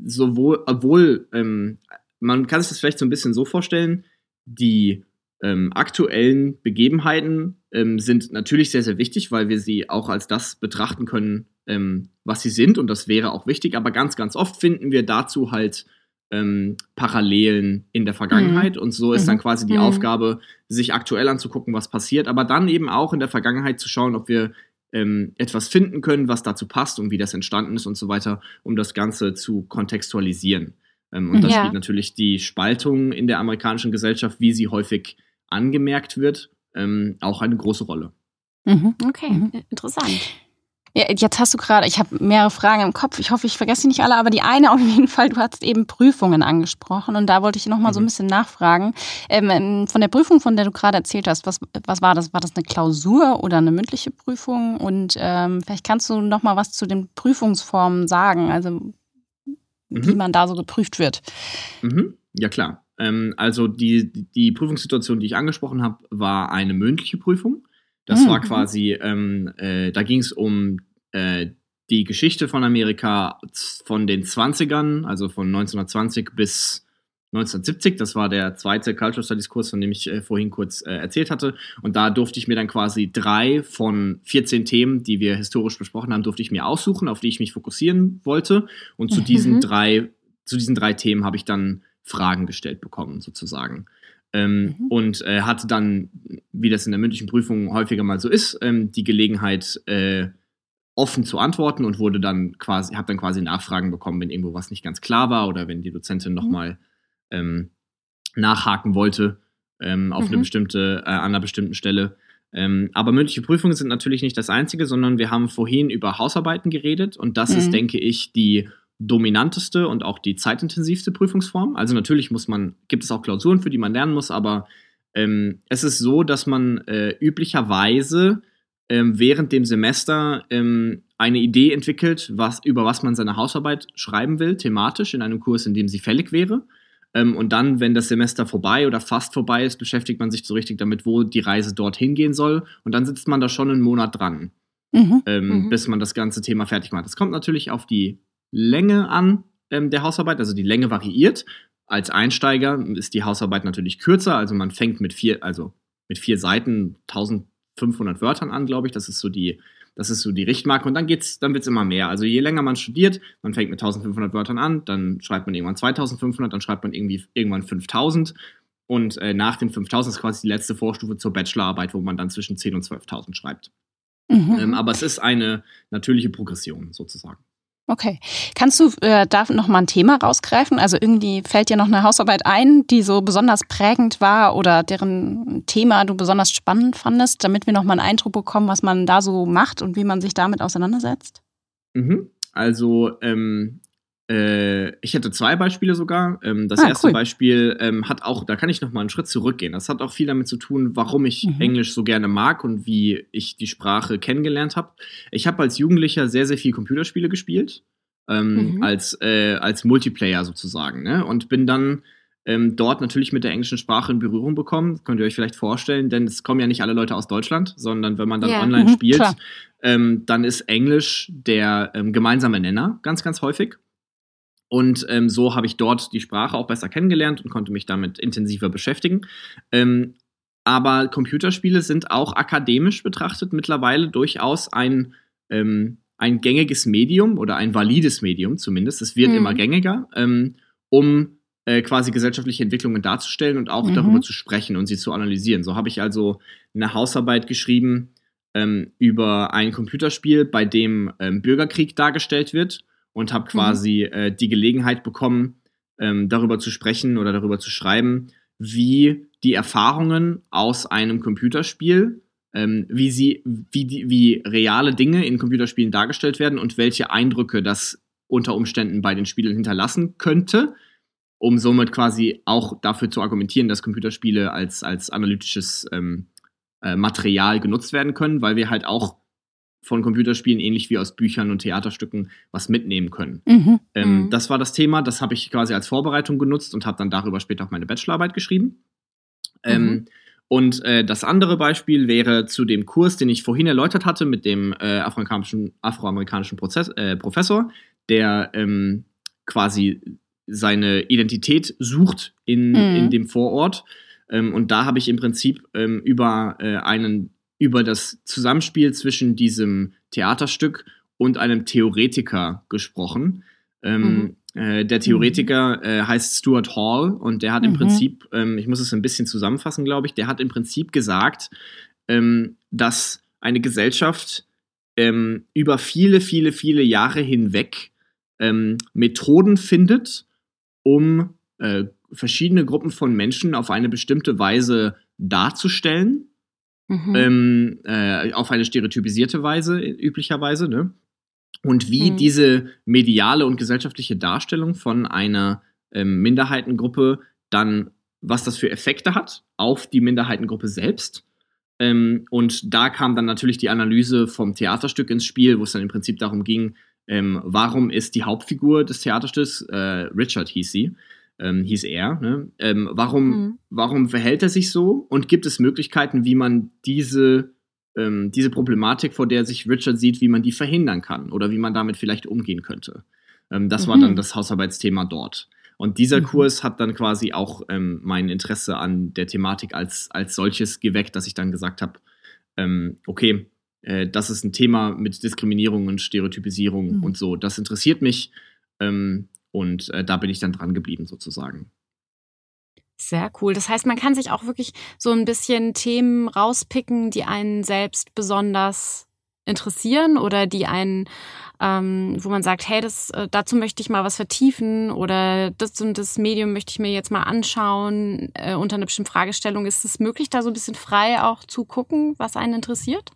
sowohl, obwohl ähm, man kann sich das vielleicht so ein bisschen so vorstellen, die ähm, aktuellen Begebenheiten ähm, sind natürlich sehr, sehr wichtig, weil wir sie auch als das betrachten können, ähm, was sie sind und das wäre auch wichtig, aber ganz, ganz oft finden wir dazu halt ähm, Parallelen in der Vergangenheit mhm. und so ist dann mhm. quasi die mhm. Aufgabe, sich aktuell anzugucken, was passiert, aber dann eben auch in der Vergangenheit zu schauen, ob wir ähm, etwas finden können, was dazu passt und wie das entstanden ist und so weiter, um das Ganze zu kontextualisieren. Ähm, und da ja. spielt natürlich die Spaltung in der amerikanischen Gesellschaft, wie sie häufig angemerkt wird, ähm, auch eine große Rolle. Mhm. Okay, mhm. interessant. Jetzt hast du gerade, ich habe mehrere Fragen im Kopf. Ich hoffe, ich vergesse nicht alle, aber die eine auf jeden Fall, du hast eben Prüfungen angesprochen und da wollte ich nochmal mhm. so ein mhm. bisschen nachfragen. Ähm, ähm, von der Prüfung, von der du gerade erzählt hast, was, was war das? War das eine Klausur oder eine mündliche Prüfung? Und ähm, vielleicht kannst du nochmal was zu den Prüfungsformen sagen, also mhm. wie man da so geprüft wird. Mhm. Ja, klar. Ähm, also die, die Prüfungssituation, die ich angesprochen habe, war eine mündliche Prüfung. Das mhm. war quasi, ähm, äh, da ging es um äh, die Geschichte von Amerika von den 20ern, also von 1920 bis 1970. Das war der zweite Cultural Studies Kurs, von dem ich äh, vorhin kurz äh, erzählt hatte. Und da durfte ich mir dann quasi drei von 14 Themen, die wir historisch besprochen haben, durfte ich mir aussuchen, auf die ich mich fokussieren wollte. Und zu mhm. diesen drei, zu diesen drei Themen habe ich dann Fragen gestellt bekommen, sozusagen. Ähm, mhm. Und äh, hatte dann, wie das in der mündlichen Prüfung häufiger mal so ist, ähm, die Gelegenheit, äh, offen zu antworten und wurde dann quasi, habe dann quasi Nachfragen bekommen, wenn irgendwo was nicht ganz klar war oder wenn die Dozentin mhm. nochmal ähm, nachhaken wollte ähm, auf mhm. eine bestimmte, äh, an einer bestimmten Stelle. Ähm, aber mündliche Prüfungen sind natürlich nicht das Einzige, sondern wir haben vorhin über Hausarbeiten geredet und das mhm. ist, denke ich, die dominanteste und auch die zeitintensivste Prüfungsform. Also natürlich muss man, gibt es auch Klausuren, für die man lernen muss, aber ähm, es ist so, dass man äh, üblicherweise ähm, während dem Semester ähm, eine Idee entwickelt, was, über was man seine Hausarbeit schreiben will, thematisch in einem Kurs, in dem sie fällig wäre. Ähm, und dann, wenn das Semester vorbei oder fast vorbei ist, beschäftigt man sich so richtig damit, wo die Reise dorthin gehen soll. Und dann sitzt man da schon einen Monat dran, mhm. Ähm, mhm. bis man das ganze Thema fertig macht. Das kommt natürlich auf die Länge an ähm, der Hausarbeit, also die Länge variiert. Als Einsteiger ist die Hausarbeit natürlich kürzer, also man fängt mit vier, also mit vier Seiten, 1500 Wörtern an, glaube ich. Das ist so die, das ist so die Richtmarke und dann geht's, dann wird's immer mehr. Also je länger man studiert, man fängt mit 1500 Wörtern an, dann schreibt man irgendwann 2500, dann schreibt man irgendwie irgendwann 5000 und äh, nach den 5000 ist quasi die letzte Vorstufe zur Bachelorarbeit, wo man dann zwischen 10 und 12.000 schreibt. Mhm. Ähm, aber es ist eine natürliche Progression sozusagen. Okay. Kannst du äh, da noch mal ein Thema rausgreifen? Also irgendwie fällt dir noch eine Hausarbeit ein, die so besonders prägend war oder deren Thema du besonders spannend fandest, damit wir noch mal einen Eindruck bekommen, was man da so macht und wie man sich damit auseinandersetzt? Mhm. Also ähm, äh, ich hätte zwei Beispiele sogar. Ähm, das ah, erste cool. Beispiel ähm, hat auch, da kann ich noch mal einen Schritt zurückgehen. Das hat auch viel damit zu tun, warum ich mhm. Englisch so gerne mag und wie ich die Sprache kennengelernt habe. Ich habe als Jugendlicher sehr, sehr viel Computerspiele gespielt. Ähm, mhm. als, äh, als Multiplayer sozusagen. Ne? Und bin dann ähm, dort natürlich mit der englischen Sprache in Berührung bekommen. Könnt ihr euch vielleicht vorstellen, denn es kommen ja nicht alle Leute aus Deutschland, sondern wenn man dann yeah. online mhm, spielt, ähm, dann ist Englisch der ähm, gemeinsame Nenner ganz, ganz häufig. Und ähm, so habe ich dort die Sprache auch besser kennengelernt und konnte mich damit intensiver beschäftigen. Ähm, aber Computerspiele sind auch akademisch betrachtet mittlerweile durchaus ein, ähm, ein gängiges Medium oder ein valides Medium zumindest. Es wird mhm. immer gängiger, ähm, um äh, quasi gesellschaftliche Entwicklungen darzustellen und auch Mhm. darüber zu sprechen und sie zu analysieren. So habe ich also eine Hausarbeit geschrieben ähm, über ein Computerspiel, bei dem ähm, Bürgerkrieg dargestellt wird und habe quasi äh, die Gelegenheit bekommen, ähm, darüber zu sprechen oder darüber zu schreiben, wie die Erfahrungen aus einem Computerspiel, ähm, wie sie, wie die, wie reale Dinge in Computerspielen dargestellt werden und welche Eindrücke das unter Umständen bei den Spielern hinterlassen könnte, um somit quasi auch dafür zu argumentieren, dass Computerspiele als, als analytisches ähm, äh, Material genutzt werden können, weil wir halt auch von Computerspielen ähnlich wie aus Büchern und Theaterstücken was mitnehmen können. Mhm. Ähm, Mhm. Das war das Thema, das habe ich quasi als Vorbereitung genutzt und habe dann darüber später auch meine Bachelorarbeit geschrieben. Ähm, und äh, das andere Beispiel wäre zu dem Kurs, den ich vorhin erläutert hatte mit dem äh, afroamerikanischen, afroamerikanischen Prozess, äh, Professor, der ähm, quasi seine Identität sucht in, Mhm. in dem Vorort. Ähm, und da habe ich im Prinzip ähm, über äh, einen über das Zusammenspiel zwischen diesem Theaterstück und einem Theoretiker gesprochen. Ähm, äh, der Theoretiker äh, heißt Stuart Hall und der hat im Mhm. Prinzip, ähm, ich muss es ein bisschen zusammenfassen, glaube ich, der hat im Prinzip gesagt, ähm, dass eine Gesellschaft ähm, über viele, viele, viele Jahre hinweg ähm, Methoden findet, um äh, verschiedene Gruppen von Menschen auf eine bestimmte Weise darzustellen Mhm. ähm, äh, auf eine stereotypisierte Weise, üblicherweise, ne? Und wie Mhm. diese mediale und gesellschaftliche Darstellung von einer ähm, Minderheitengruppe dann, was das für Effekte hat auf die Minderheitengruppe selbst. Ähm, und da kam dann natürlich die Analyse vom Theaterstück ins Spiel, wo es dann im Prinzip darum ging, ähm, warum ist die Hauptfigur des Theaterstücks, äh, Richard hieß sie, ähm, hieß er, ne? ähm, warum Mhm. warum verhält er sich so und gibt es Möglichkeiten, wie man diese, ähm, diese Problematik, vor der sich Richard sieht, wie man die verhindern kann oder wie man damit vielleicht umgehen könnte. Ähm, das war Mhm. dann das Hausarbeitsthema dort. Und dieser Mhm. Kurs hat dann quasi auch ähm, mein Interesse an der Thematik als, als solches geweckt, dass ich dann gesagt habe, ähm, okay, äh, das ist ein Thema mit Diskriminierung und Stereotypisierung Mhm. und so. Das interessiert mich ähm, und äh, da bin ich dann dran geblieben sozusagen. Sehr cool. Das heißt, man kann sich auch wirklich so ein bisschen Themen rauspicken, die einen selbst besonders interessieren oder die einen, ähm, wo man sagt, hey, das, äh, dazu möchte ich mal was vertiefen oder das und das Medium möchte ich mir jetzt mal anschauen äh, unter einer bestimmten Fragestellung. Ist es möglich, da so ein bisschen frei auch zu gucken, was einen interessiert?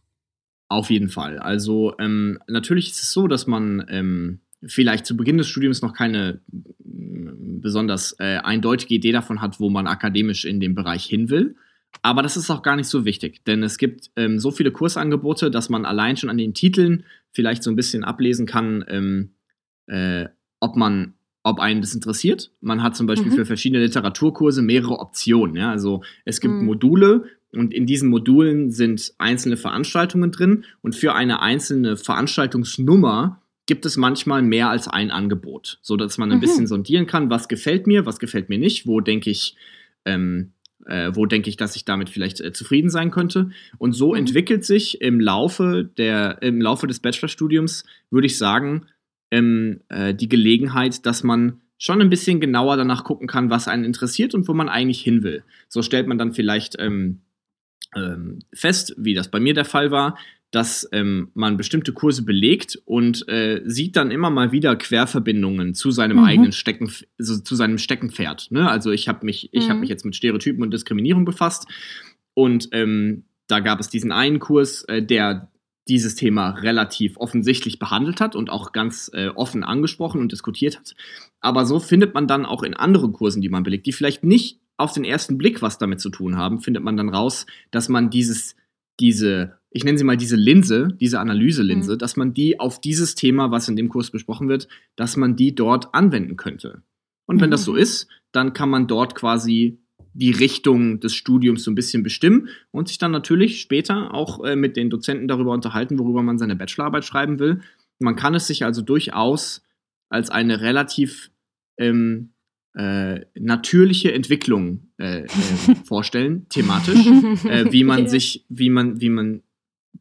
Auf jeden Fall. Also ähm, natürlich ist es so, dass man ähm, vielleicht zu Beginn des Studiums noch keine mm, besonders äh, eindeutige Idee davon hat, wo man akademisch in dem Bereich hin will. Aber das ist auch gar nicht so wichtig, denn es gibt ähm, so viele Kursangebote, dass man allein schon an den Titeln vielleicht so ein bisschen ablesen kann, ähm, äh, ob man ob einen das interessiert. Man hat zum Beispiel Mhm. für verschiedene Literaturkurse mehrere Optionen. Ja? Also es gibt Mhm. Module und in diesen Modulen sind einzelne Veranstaltungen drin und für eine einzelne Veranstaltungsnummer gibt es manchmal mehr als ein Angebot, so dass man ein Mhm. bisschen sondieren kann, was gefällt mir, was gefällt mir nicht, wo denke ich, ähm, äh, wo denke ich, dass ich damit vielleicht äh, zufrieden sein könnte. Und so Mhm. entwickelt sich im Laufe der, im Laufe des Bachelorstudiums, würde ich sagen, ähm, äh, die Gelegenheit, dass man schon ein bisschen genauer danach gucken kann, was einen interessiert und wo man eigentlich hin will. So stellt man dann vielleicht ähm, ähm, fest, wie das bei mir der Fall war, dass ähm, man bestimmte Kurse belegt und äh, sieht dann immer mal wieder Querverbindungen zu seinem Mhm. eigenen Stecken, also zu seinem Steckenpferd. Ne? Also ich habe mich, ich habe Mhm. mich jetzt mit Stereotypen und Diskriminierung befasst und ähm, da gab es diesen einen Kurs, äh, der dieses Thema relativ offensichtlich behandelt hat und auch ganz äh, offen angesprochen und diskutiert hat. Aber so findet man dann auch in anderen Kursen, die man belegt, die vielleicht nicht auf den ersten Blick was damit zu tun haben, findet man dann raus, dass man dieses, diese, ich nenne sie mal diese Linse, diese Analyselinse, Mhm. dass man die auf dieses Thema, was in dem Kurs besprochen wird, dass man die dort anwenden könnte. Und wenn das so Mhm. ist, dann kann man dort quasi die Richtung des Studiums so ein bisschen bestimmen und sich dann natürlich später auch äh, mit den Dozenten darüber unterhalten, worüber man seine Bachelorarbeit schreiben will. Man kann es sich also durchaus als eine relativ ähm, äh, natürliche Entwicklung äh, äh, vorstellen, thematisch, äh, wie man Ja. sich, wie man, wie man,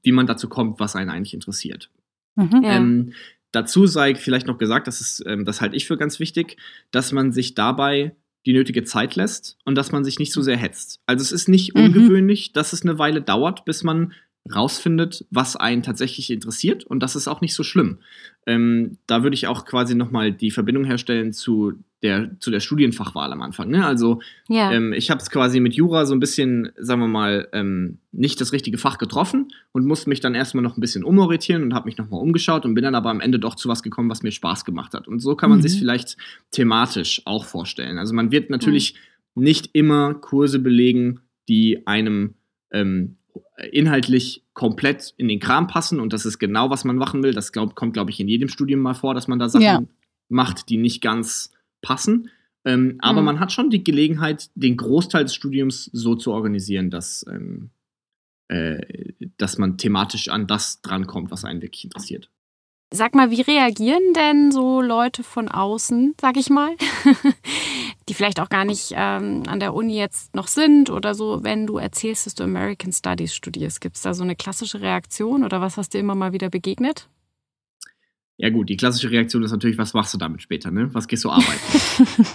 wie man dazu kommt, was einen eigentlich interessiert. Mhm. Ja. Ähm, dazu sei vielleicht noch gesagt, das ist, ähm, das halte ich für ganz wichtig, dass man sich dabei die nötige Zeit lässt und dass man sich nicht so sehr hetzt. Also es ist nicht mhm. ungewöhnlich, dass es eine Weile dauert, bis man rausfindet, was einen tatsächlich interessiert und das ist auch nicht so schlimm. Ähm, da würde ich auch quasi nochmal die Verbindung herstellen zu der, zu der Studienfachwahl am Anfang. Ne? Also ja. ähm, ich habe es quasi mit Jura so ein bisschen, sagen wir mal, ähm, nicht das richtige Fach getroffen und musste mich dann erstmal noch ein bisschen umorientieren und habe mich nochmal umgeschaut und bin dann aber am Ende doch zu was gekommen, was mir Spaß gemacht hat. Und so kann man mhm. sich vielleicht thematisch auch vorstellen. Also man wird natürlich mhm. nicht immer Kurse belegen, die einem ähm, inhaltlich komplett in den Kram passen und das ist genau, was man machen will. Das glaub, kommt, glaube ich, in jedem Studium mal vor, dass man da Sachen ja. macht, die nicht ganz passen. Ähm, aber mhm. man hat schon die Gelegenheit, den Großteil des Studiums so zu organisieren, dass, ähm, äh, dass man thematisch an das drankommt, was einen wirklich interessiert. Sag mal, wie reagieren denn so Leute von außen, sag ich mal, die vielleicht auch gar nicht ähm, an der Uni jetzt noch sind oder so, wenn du erzählst, dass du American Studies studierst? Gibt es da so eine klassische Reaktion oder was hast du immer mal wieder begegnet? Ja gut, die klassische Reaktion ist natürlich, was machst du damit später, ne? Was gehst du arbeiten?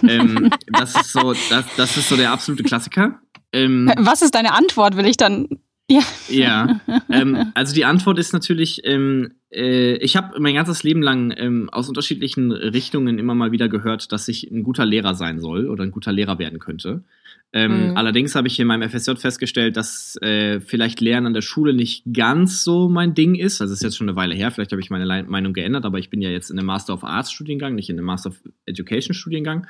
ähm, das, ist so, das, das ist so der absolute Klassiker. Ähm, was ist deine Antwort, will ich dann ja. Ja. Ähm, also die Antwort ist natürlich, ähm, äh, ich habe mein ganzes Leben lang ähm, aus unterschiedlichen Richtungen immer mal wieder gehört, dass ich ein guter Lehrer sein soll oder ein guter Lehrer werden könnte. Ähm, mhm. Allerdings habe ich in meinem FSJ festgestellt, dass äh, vielleicht Lernen an der Schule nicht ganz so mein Ding ist. Also es ist jetzt schon eine Weile her, vielleicht habe ich meine Le Meinung geändert, aber ich bin ja jetzt in einem Master of Arts Studiengang, nicht in einem Master of Education Studiengang.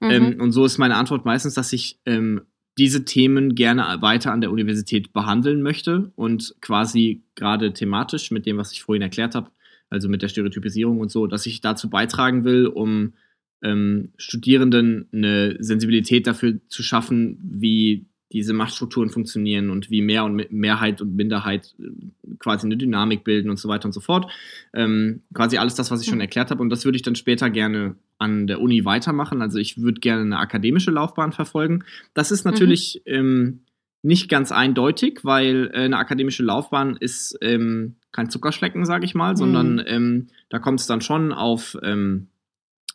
Mhm. Ähm, und so ist meine Antwort meistens, dass ich ähm, diese Themen gerne weiter an der Universität behandeln möchte und quasi gerade thematisch mit dem, was ich vorhin erklärt habe, also mit der Stereotypisierung und so, dass ich dazu beitragen will, um ähm, Studierenden eine Sensibilität dafür zu schaffen, wie diese Machtstrukturen funktionieren und wie Mehr und Mehrheit und Minderheit äh, quasi eine Dynamik bilden und so weiter und so fort. Ähm, quasi alles das, was ich schon hm. erklärt habe. Und das würde ich dann später gerne an der Uni weitermachen. Also ich würde gerne eine akademische Laufbahn verfolgen. Das ist natürlich mhm. ähm, nicht ganz eindeutig, weil äh, eine akademische Laufbahn ist ähm, kein Zuckerschlecken, sage ich mal, mhm. sondern ähm, da kommt es dann schon auf ähm,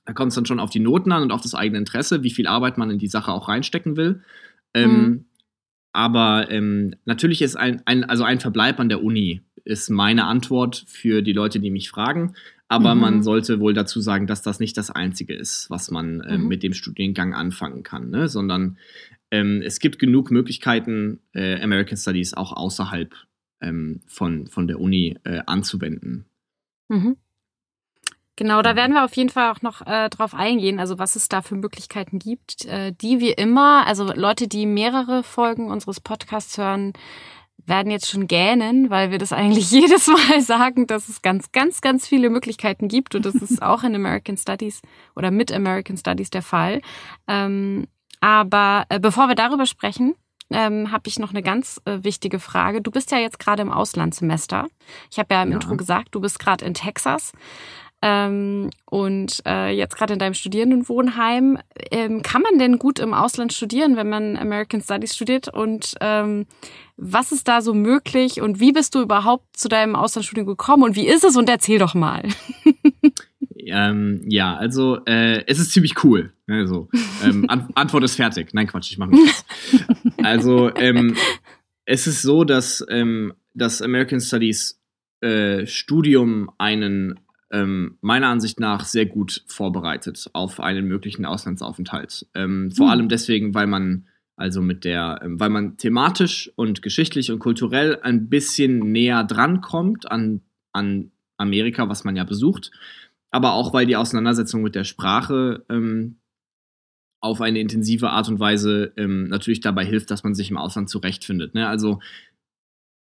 da kommt es dann schon auf die Noten an und auf das eigene Interesse, wie viel Arbeit man in die Sache auch reinstecken will. Ähm, mhm. Aber ähm, natürlich ist ein, ein, also ein Verbleib an der Uni ist meine Antwort für die Leute, die mich fragen. Aber mhm. man sollte wohl dazu sagen, dass das nicht das Einzige ist, was man äh, mhm. mit dem Studiengang anfangen kann, ne? sondern ähm, es gibt genug Möglichkeiten, äh, American Studies auch außerhalb ähm, von, von der Uni äh, anzuwenden. Mhm. Genau, da werden wir auf jeden Fall auch noch äh, drauf eingehen, also was es da für Möglichkeiten gibt, äh, die wie immer, also Leute, die mehrere Folgen unseres Podcasts hören, werden jetzt schon gähnen, weil wir das eigentlich jedes Mal sagen, dass es ganz, ganz, ganz viele Möglichkeiten gibt. Und das ist auch in American Studies oder mit American Studies der Fall. Ähm, aber äh, bevor wir darüber sprechen, ähm, habe ich noch eine ganz äh, wichtige Frage. Du bist ja jetzt gerade im Auslandssemester. Ich habe ja im ja. Intro gesagt, du bist gerade in Texas. Ähm, und äh, jetzt gerade in deinem Studierendenwohnheim. Ähm, kann man denn gut im Ausland studieren, wenn man American Studies studiert? Und ähm, was ist da so möglich? Und wie bist du überhaupt zu deinem Auslandsstudium gekommen? Und wie ist es? Und erzähl doch mal. Ähm, ja, also äh, es ist ziemlich cool. Also, ähm, An Antwort ist fertig. Nein, Quatsch, ich mache nichts. Also ähm, es ist so, dass das American Studies äh, Studium einen ähm, meiner Ansicht nach sehr gut vorbereitet auf einen möglichen Auslandsaufenthalt. Ähm, vor mhm. allem deswegen, weil man also mit der, ähm, weil man thematisch und geschichtlich und kulturell ein bisschen näher drankommt an, an Amerika, was man ja besucht, aber auch weil die Auseinandersetzung mit der Sprache ähm, auf eine intensive Art und Weise ähm, natürlich dabei hilft, dass man sich im Ausland zurechtfindet. Ne? Also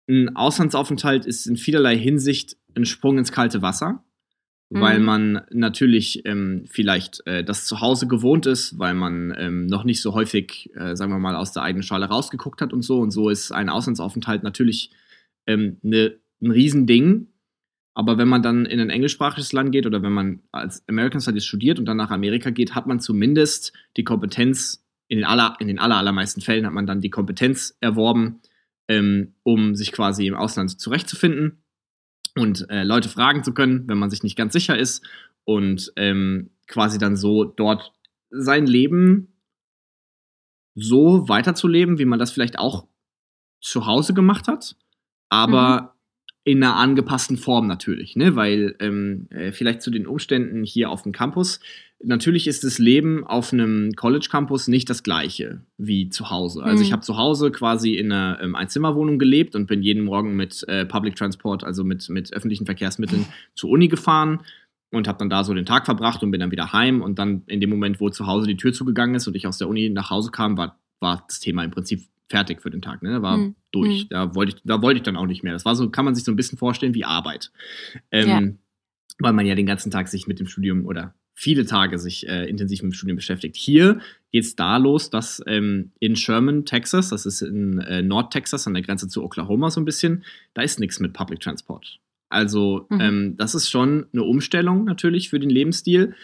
ein Auslandsaufenthalt ist in vielerlei Hinsicht ein Sprung ins kalte Wasser weil mhm. man natürlich ähm, vielleicht äh, das zu Hause gewohnt ist, weil man ähm, noch nicht so häufig, äh, sagen wir mal, aus der eigenen Schale rausgeguckt hat und so. Und so ist ein Auslandsaufenthalt natürlich ähm, ne, ein Riesending. Aber wenn man dann in ein englischsprachiges Land geht oder wenn man als American Studies studiert und dann nach Amerika geht, hat man zumindest die Kompetenz, in den, aller, in den aller, allermeisten Fällen hat man dann die Kompetenz erworben, ähm, um sich quasi im Ausland zurechtzufinden und äh, Leute fragen zu können, wenn man sich nicht ganz sicher ist und ähm, quasi dann so dort sein Leben so weiterzuleben, wie man das vielleicht auch zu Hause gemacht hat, aber mhm. In einer angepassten Form natürlich, ne? Weil ähm, äh, vielleicht zu den Umständen hier auf dem Campus. Natürlich ist das Leben auf einem College Campus nicht das gleiche wie zu Hause. Also mhm. ich habe zu Hause quasi in einer ähm, Einzimmerwohnung gelebt und bin jeden Morgen mit äh, Public Transport, also mit, mit öffentlichen Verkehrsmitteln zur Uni gefahren und habe dann da so den Tag verbracht und bin dann wieder heim und dann in dem Moment, wo zu Hause die Tür zugegangen ist und ich aus der Uni nach Hause kam, war, war das Thema im Prinzip fertig für den Tag, ne? War mhm. durch. Hm. Da wollte ich, da wollte ich dann auch nicht mehr. Das war so, kann man sich so ein bisschen vorstellen wie Arbeit. Ähm, ja. Weil man ja den ganzen Tag sich mit dem Studium oder viele Tage sich äh, intensiv mit dem Studium beschäftigt. Hier geht es da los, dass ähm, in Sherman, Texas, das ist in äh, Nord-Texas an der Grenze zu Oklahoma so ein bisschen, da ist nichts mit Public Transport. Also mhm. ähm, das ist schon eine Umstellung natürlich für den Lebensstil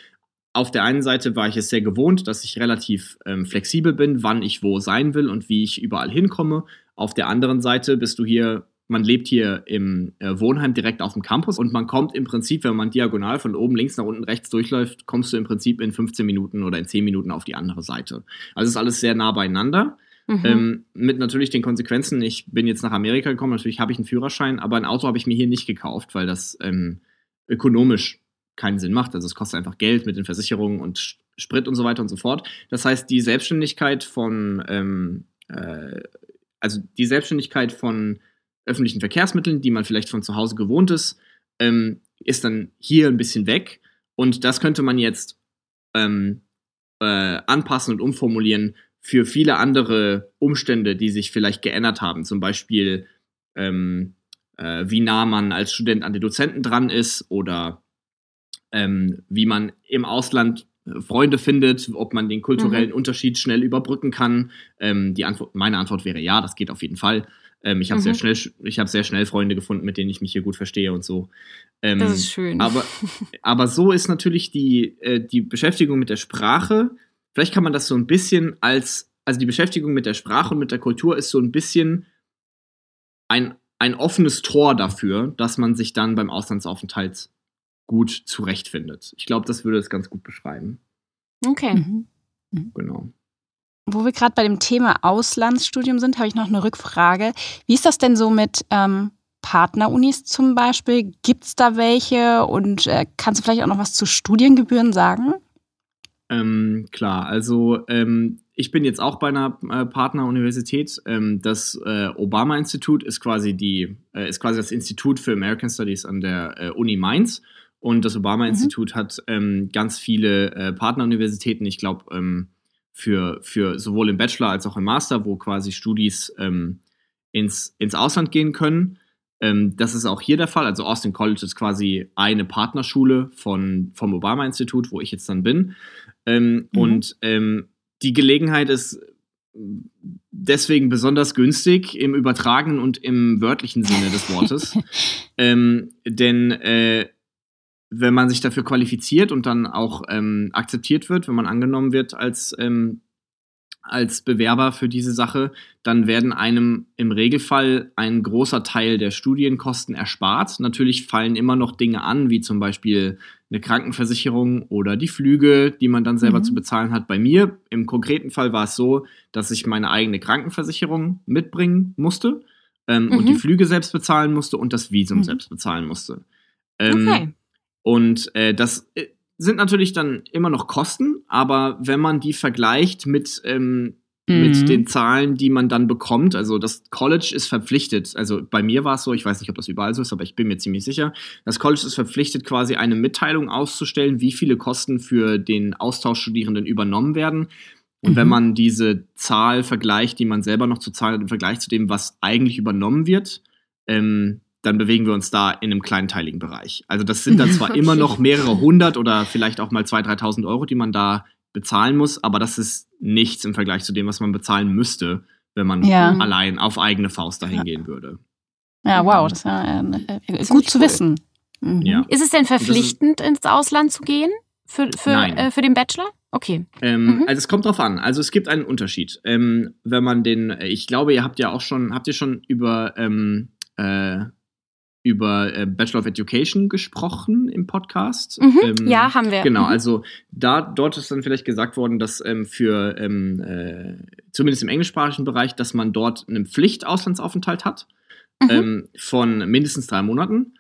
auf der einen Seite war ich es sehr gewohnt, dass ich relativ ähm, flexibel bin, wann ich wo sein will und wie ich überall hinkomme. Auf der anderen Seite bist du hier, man lebt hier im äh, Wohnheim direkt auf dem Campus und man kommt im Prinzip, wenn man diagonal von oben links nach unten rechts durchläuft, kommst du im Prinzip in 15 Minuten oder in 10 Minuten auf die andere Seite. Also ist alles sehr nah beieinander. Mhm. Ähm, mit natürlich den Konsequenzen, ich bin jetzt nach Amerika gekommen, natürlich habe ich einen Führerschein, aber ein Auto habe ich mir hier nicht gekauft, weil das ähm, ökonomisch keinen Sinn macht. Also es kostet einfach Geld mit den Versicherungen und Sprit und so weiter und so fort. Das heißt, die Selbstständigkeit von, ähm, äh, also die Selbstständigkeit von öffentlichen Verkehrsmitteln, die man vielleicht von zu Hause gewohnt ist, ähm, ist dann hier ein bisschen weg. Und das könnte man jetzt ähm, äh, anpassen und umformulieren für viele andere Umstände, die sich vielleicht geändert haben. Zum Beispiel, ähm, äh, wie nah man als Student an den Dozenten dran ist oder ähm, wie man im Ausland äh, Freunde findet, ob man den kulturellen mhm. Unterschied schnell überbrücken kann. Ähm, die Antwort, meine Antwort wäre ja, das geht auf jeden Fall. Ähm, ich habe mhm. sehr schnell, ich habe sehr schnell Freunde gefunden, mit denen ich mich hier gut verstehe und so. Ähm, das ist schön. Aber, aber so ist natürlich die, äh, die Beschäftigung mit der Sprache. Vielleicht kann man das so ein bisschen als, also die Beschäftigung mit der Sprache und mit der Kultur ist so ein bisschen ein, ein offenes Tor dafür, dass man sich dann beim Auslandsaufenthalt gut zurechtfindet. Ich glaube, das würde es ganz gut beschreiben. Okay. Mhm. mhm. Genau. Wo wir gerade bei dem Thema Auslandsstudium sind, habe ich noch eine Rückfrage. Wie ist das denn so mit ähm, Partnerunis zum Beispiel? Gibt es da welche? Und äh, kannst du vielleicht auch noch was zu Studiengebühren sagen? Ähm, klar, also ähm, ich bin jetzt auch bei einer äh, Partneruniversität. Ähm, das äh, Obama-Institut ist quasi die, äh, ist quasi das Institut für American Studies an der äh, Uni Mainz. Und das Obama-Institut mhm. hat ähm, ganz viele äh, Partneruniversitäten, ich glaube, ähm, für, für sowohl im Bachelor als auch im Master, wo quasi Studis ähm, ins, ins Ausland gehen können. Ähm, das ist auch hier der Fall. Also Austin College ist quasi eine Partnerschule von, vom Obama-Institut, wo ich jetzt dann bin. Ähm, mhm. Und ähm, die Gelegenheit ist deswegen besonders günstig im übertragenen und im wörtlichen Sinne des Wortes. denn äh, wenn man sich dafür qualifiziert und dann auch ähm, akzeptiert wird, wenn man angenommen wird als, ähm, als Bewerber für diese Sache, dann werden einem im Regelfall ein großer Teil der Studienkosten erspart. Natürlich fallen immer noch Dinge an, wie zum Beispiel eine Krankenversicherung oder die Flüge, die man dann selber mhm. zu bezahlen hat. Bei mir im konkreten Fall war es so, dass ich meine eigene Krankenversicherung mitbringen musste ähm, mhm. und die mhm. Flüge selbst bezahlen musste und das Visum mhm. selbst bezahlen musste. Ähm, okay. Und äh, das äh, sind natürlich dann immer noch Kosten, aber wenn man die vergleicht mit, ähm, mhm. mit den Zahlen, die man dann bekommt, also das College ist verpflichtet, also bei mir war es so, ich weiß nicht, ob das überall so ist, aber ich bin mir ziemlich sicher, das College ist verpflichtet, quasi eine Mitteilung auszustellen, wie viele Kosten für den Austauschstudierenden übernommen werden. Und mhm. wenn man diese Zahl vergleicht, die man selber noch zu zahlen hat, im Vergleich zu dem, was eigentlich übernommen wird, ähm, dann bewegen wir uns da in einem kleinteiligen Bereich. Also das sind dann zwar okay. immer noch mehrere hundert oder vielleicht auch mal zwei, 3.000 Euro, die man da bezahlen muss, aber das ist nichts im Vergleich zu dem, was man bezahlen müsste, wenn man ja. allein auf eigene Faust dahin ja. gehen würde. Ja, wow, das ist ja äh, äh gut zu cool. wissen. Mhm. Ja. Ist es denn verpflichtend, ins Ausland zu gehen für, für, äh, für den Bachelor? Okay. Ähm, mhm. Also es kommt drauf an. Also es gibt einen Unterschied. Ähm, wenn man den, ich glaube, ihr habt ja auch schon, habt ihr schon über ähm, äh, über äh, Bachelor of Education gesprochen im Podcast. Mhm, ähm, ja, haben wir. Genau, mhm. also da dort ist dann vielleicht gesagt worden, dass ähm, für ähm, äh, zumindest im englischsprachigen Bereich, dass man dort einen Pflichtauslandsaufenthalt hat mhm. Ähm, von mindestens drei Monaten.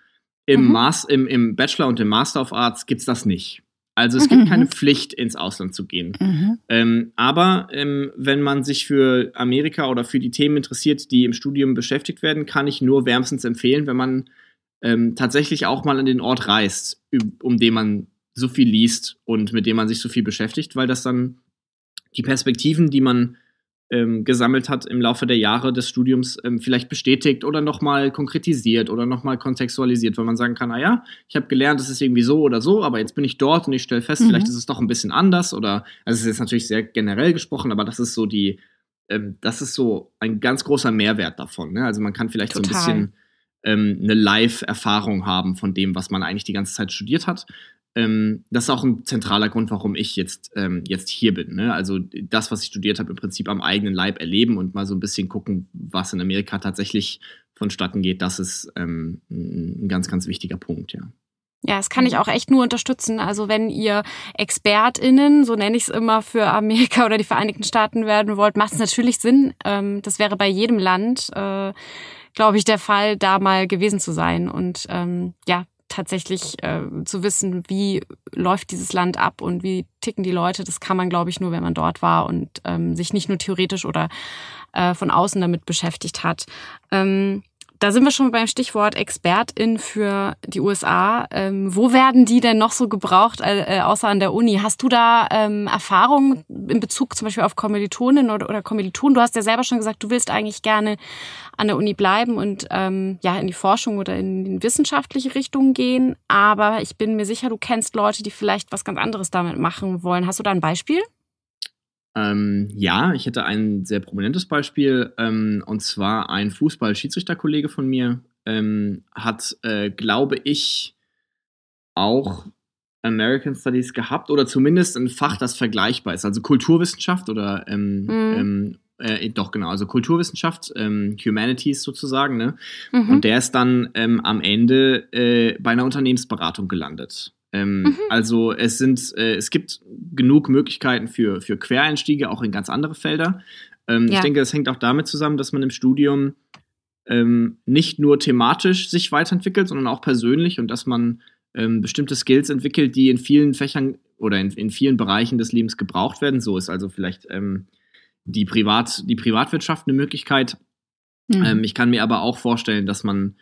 Im, mhm. Mas im, Im Bachelor und im Master of Arts gibt es das nicht. Also es gibt mhm. keine Pflicht, ins Ausland zu gehen. Mhm. Ähm, aber ähm, wenn man sich für Amerika oder für die Themen interessiert, die im Studium beschäftigt werden, kann ich nur wärmstens empfehlen, wenn man ähm, tatsächlich auch mal an den Ort reist, um den man so viel liest und mit dem man sich so viel beschäftigt, weil das dann die Perspektiven, die man ähm, gesammelt hat im Laufe der Jahre des Studiums, ähm, vielleicht bestätigt oder nochmal konkretisiert oder nochmal kontextualisiert, weil man sagen kann, naja, ich habe gelernt, es ist irgendwie so oder so, aber jetzt bin ich dort und ich stelle fest, mhm. vielleicht ist es doch ein bisschen anders oder, also es ist jetzt natürlich sehr generell gesprochen, aber das ist so die, ähm, das ist so ein ganz großer Mehrwert davon. Ne? Also man kann vielleicht Total. so ein bisschen ähm, eine Live-Erfahrung haben von dem, was man eigentlich die ganze Zeit studiert hat ähm, das ist auch ein zentraler Grund, warum ich jetzt, ähm, jetzt hier bin. Ne? Also das, was ich studiert habe, im Prinzip am eigenen Leib erleben und mal so ein bisschen gucken, was in Amerika tatsächlich vonstatten geht, das ist ähm, ein ganz, ganz wichtiger Punkt, ja. Ja, das kann ich auch echt nur unterstützen. Also wenn ihr ExpertInnen, so nenne ich es immer, für Amerika oder die Vereinigten Staaten werden wollt, macht es natürlich Sinn. Ähm, das wäre bei jedem Land, äh, glaube ich, der Fall, da mal gewesen zu sein. Und ähm, ja, tatsächlich äh, zu wissen, wie läuft dieses Land ab und wie ticken die Leute, das kann man, glaube ich, nur, wenn man dort war und ähm, sich nicht nur theoretisch oder äh, von außen damit beschäftigt hat. Ähm, da sind wir schon beim Stichwort Expertin für die USA. Ähm, wo werden die denn noch so gebraucht, äh, äh, außer an der Uni? Hast du da ähm, Erfahrungen in Bezug zum Beispiel auf Kommilitonen oder, oder Kommilitonen? Du hast ja selber schon gesagt, du willst eigentlich gerne an der Uni bleiben und ähm, ja in die Forschung oder in, in wissenschaftliche Richtungen gehen. Aber ich bin mir sicher, du kennst Leute, die vielleicht was ganz anderes damit machen wollen. Hast du da ein Beispiel? Ähm, ja, ich hätte ein sehr prominentes Beispiel, ähm, und zwar ein Fußball-Schiedsrichterkollege von mir ähm, hat, äh, glaube ich, auch American Studies gehabt oder zumindest ein Fach, das vergleichbar ist, also Kulturwissenschaft oder ähm, mhm. äh, doch genau, also Kulturwissenschaft, ähm, Humanities sozusagen, ne? Mhm. Und der ist dann ähm, am Ende äh, bei einer Unternehmensberatung gelandet. Ähm, mhm. Also es sind, äh, es gibt genug Möglichkeiten für, für Quereinstiege, auch in ganz andere Felder. Ähm, ja. Ich denke, das hängt auch damit zusammen, dass man im Studium ähm, nicht nur thematisch sich weiterentwickelt, sondern auch persönlich und dass man ähm, bestimmte Skills entwickelt, die in vielen Fächern oder in, in vielen Bereichen des Lebens gebraucht werden. So ist also vielleicht ähm, die, Privat, die Privatwirtschaft eine Möglichkeit. Mhm. Ähm, ich kann mir aber auch vorstellen, dass man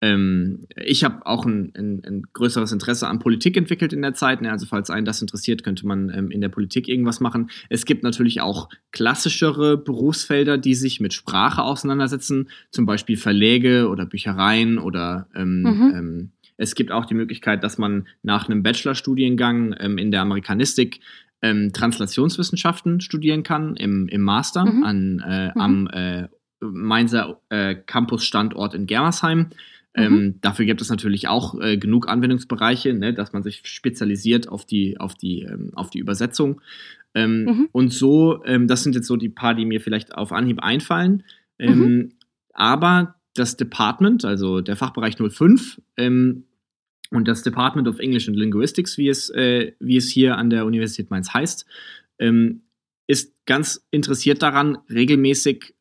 ähm, ich habe auch ein, ein, ein, größeres Interesse an Politik entwickelt in der Zeit. Ne? Also falls einen das interessiert, könnte man ähm, in der Politik irgendwas machen. Es gibt natürlich auch klassischere Berufsfelder, die sich mit Sprache auseinandersetzen, zum Beispiel Verläge oder Büchereien oder ähm, mhm. Ähm, es gibt auch die Möglichkeit, dass man nach einem Bachelorstudiengang ähm, in der Amerikanistik ähm, Translationswissenschaften studieren kann im, im Master mhm. an, äh, mhm. am äh, Mainzer äh, Campus-Standort in Germersheim. Ähm, mhm. dafür gibt es natürlich auch äh, genug Anwendungsbereiche, ne, dass man sich spezialisiert auf die, auf die, ähm, auf die Übersetzung. Ähm, mhm. Und so, ähm, das sind jetzt so die paar, die mir vielleicht auf Anhieb einfallen. Ähm, mhm. Aber das Department, also der Fachbereich 05 ähm, und das Department of English and Linguistics, wie es, äh, wie es hier an der Universität Mainz heißt, ist ganz interessiert daran, regelmäßig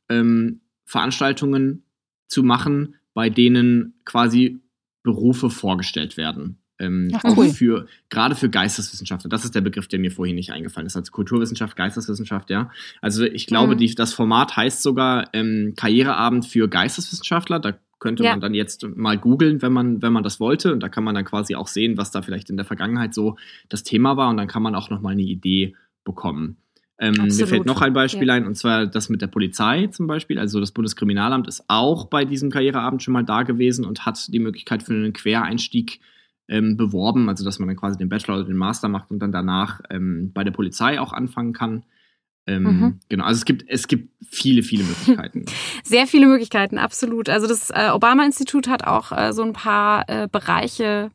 Veranstaltungen zu machen, bei denen quasi Berufe vorgestellt werden. Ähm, Ach, cool. für, gerade für Geisteswissenschaftler. Das ist der Begriff, der mir vorhin nicht eingefallen ist. Also Kulturwissenschaft, Geisteswissenschaft, ja. Also ich glaube, mhm. die, das Format heißt sogar ähm, Karriereabend für Geisteswissenschaftler. Da könnte ja. man dann jetzt mal googeln, wenn man, wenn man das wollte. Und da kann man dann quasi auch sehen, was da vielleicht in der Vergangenheit so das Thema war. Und dann kann man auch nochmal eine Idee bekommen. Ähm, mir fällt noch ein Beispiel ja. ein, und zwar das mit der Polizei zum Beispiel. Also das Bundeskriminalamt ist auch bei diesem Karriereabend schon mal da gewesen und hat die Möglichkeit für einen Quereinstieg ähm, beworben, also dass man dann quasi den Bachelor oder den Master macht und dann danach ähm, bei der Polizei auch anfangen kann. Ähm, mhm. Genau, also es gibt, es gibt viele, viele Möglichkeiten. Sehr viele Möglichkeiten, absolut. Also das äh, Obama-Institut hat auch äh, so ein paar äh, Bereiche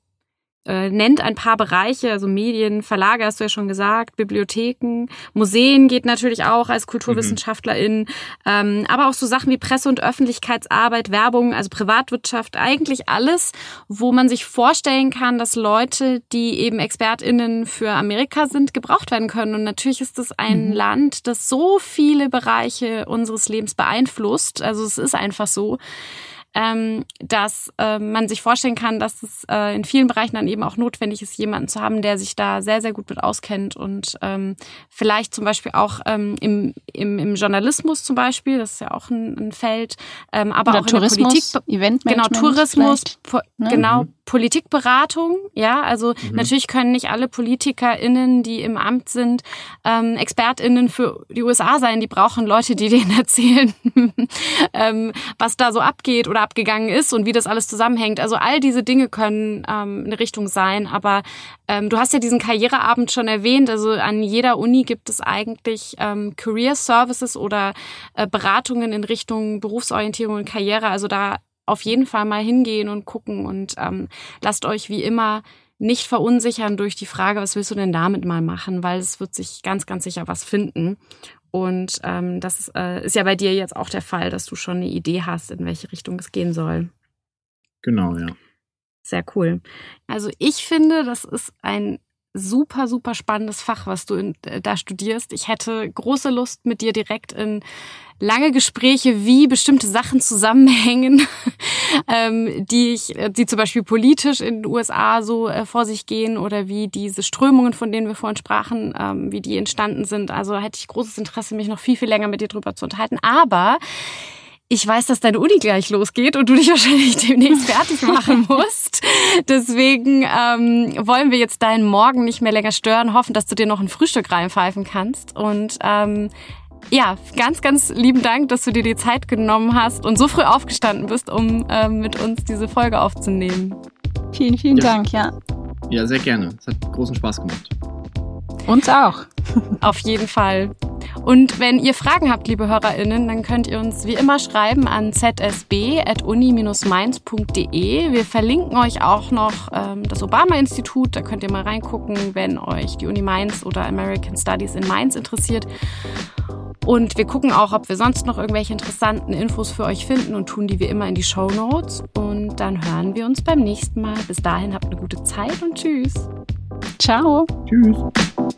äh, nennt ein paar Bereiche, also Medien, Verlage hast du ja schon gesagt, Bibliotheken, Museen geht natürlich auch als Kulturwissenschaftlerin, mhm. ähm, aber auch so Sachen wie Presse- und Öffentlichkeitsarbeit, Werbung, also Privatwirtschaft, eigentlich alles, wo man sich vorstellen kann, dass Leute, die eben ExpertInnen für Amerika sind, gebraucht werden können. Und natürlich ist es ein mhm. Land, das so viele Bereiche unseres Lebens beeinflusst. Also es ist einfach so ähm, dass äh, man sich vorstellen kann, dass es äh, in vielen Bereichen dann eben auch notwendig ist, jemanden zu haben, der sich da sehr, sehr gut mit auskennt und ähm, vielleicht zum Beispiel auch ähm, im, im, im Journalismus zum Beispiel, das ist ja auch ein, ein Feld, ähm, aber Oder auch Tourismus, in der Politik. Eventmanagement genau, Tourismus, po, ne? genau, Mhm. Politikberatung, ja, also Mhm. natürlich können nicht alle PolitikerInnen, die im Amt sind, ähm, ExpertInnen für die USA sein. Die brauchen Leute, die denen erzählen, ähm, was da so abgeht oder abgegangen ist und wie das alles zusammenhängt. Also all diese Dinge können ähm, eine Richtung sein. Aber ähm, du hast ja diesen Karriereabend schon erwähnt. Also an jeder Uni gibt es eigentlich ähm, Career Services oder äh, Beratungen in Richtung Berufsorientierung und Karriere. Also da auf jeden Fall mal hingehen und gucken und ähm, lasst euch wie immer nicht verunsichern durch die Frage, was willst du denn damit mal machen, weil es wird sich ganz, ganz sicher was finden. Und ähm, das ist, äh, ist ja bei dir jetzt auch der Fall, dass du schon eine Idee hast, in welche Richtung es gehen soll. Genau, ja. Sehr cool. Also ich finde, das ist ein super, super spannendes Fach, was du in, äh, da studierst. Ich hätte große Lust, mit dir direkt in lange Gespräche, wie bestimmte Sachen zusammenhängen, ähm, die ich, äh, die zum Beispiel politisch in den USA so äh, vor sich gehen oder wie diese Strömungen, von denen wir vorhin sprachen, ähm, wie die entstanden sind. Also hätte ich großes Interesse, mich noch viel, viel länger mit dir drüber zu unterhalten. Aber ich weiß, dass deine Uni gleich losgeht und du dich wahrscheinlich demnächst fertig machen musst. Deswegen ähm, wollen wir jetzt deinen Morgen nicht mehr länger stören, hoffen, dass du dir noch ein Frühstück reinpfeifen kannst. Und ähm, ja, ganz, ganz lieben Dank, dass du dir die Zeit genommen hast und so früh aufgestanden bist, um ähm, mit uns diese Folge aufzunehmen. Vielen, vielen Ja. Dank, ja. Ja, sehr gerne. Es hat großen Spaß gemacht. Uns auch. Auf jeden Fall. Und wenn ihr Fragen habt, liebe HörerInnen, dann könnt ihr uns wie immer schreiben an zsb.uni-mainz.de. Wir verlinken euch auch noch ähm, das Obama-Institut, da könnt ihr mal reingucken, wenn euch die Uni Mainz oder American Studies in Mainz interessiert. Und wir gucken auch, ob wir sonst noch irgendwelche interessanten Infos für euch finden und tun die wie immer in die Show Notes. Und dann hören wir uns beim nächsten Mal. Bis dahin habt eine gute Zeit und tschüss. Ciao. Tschüss.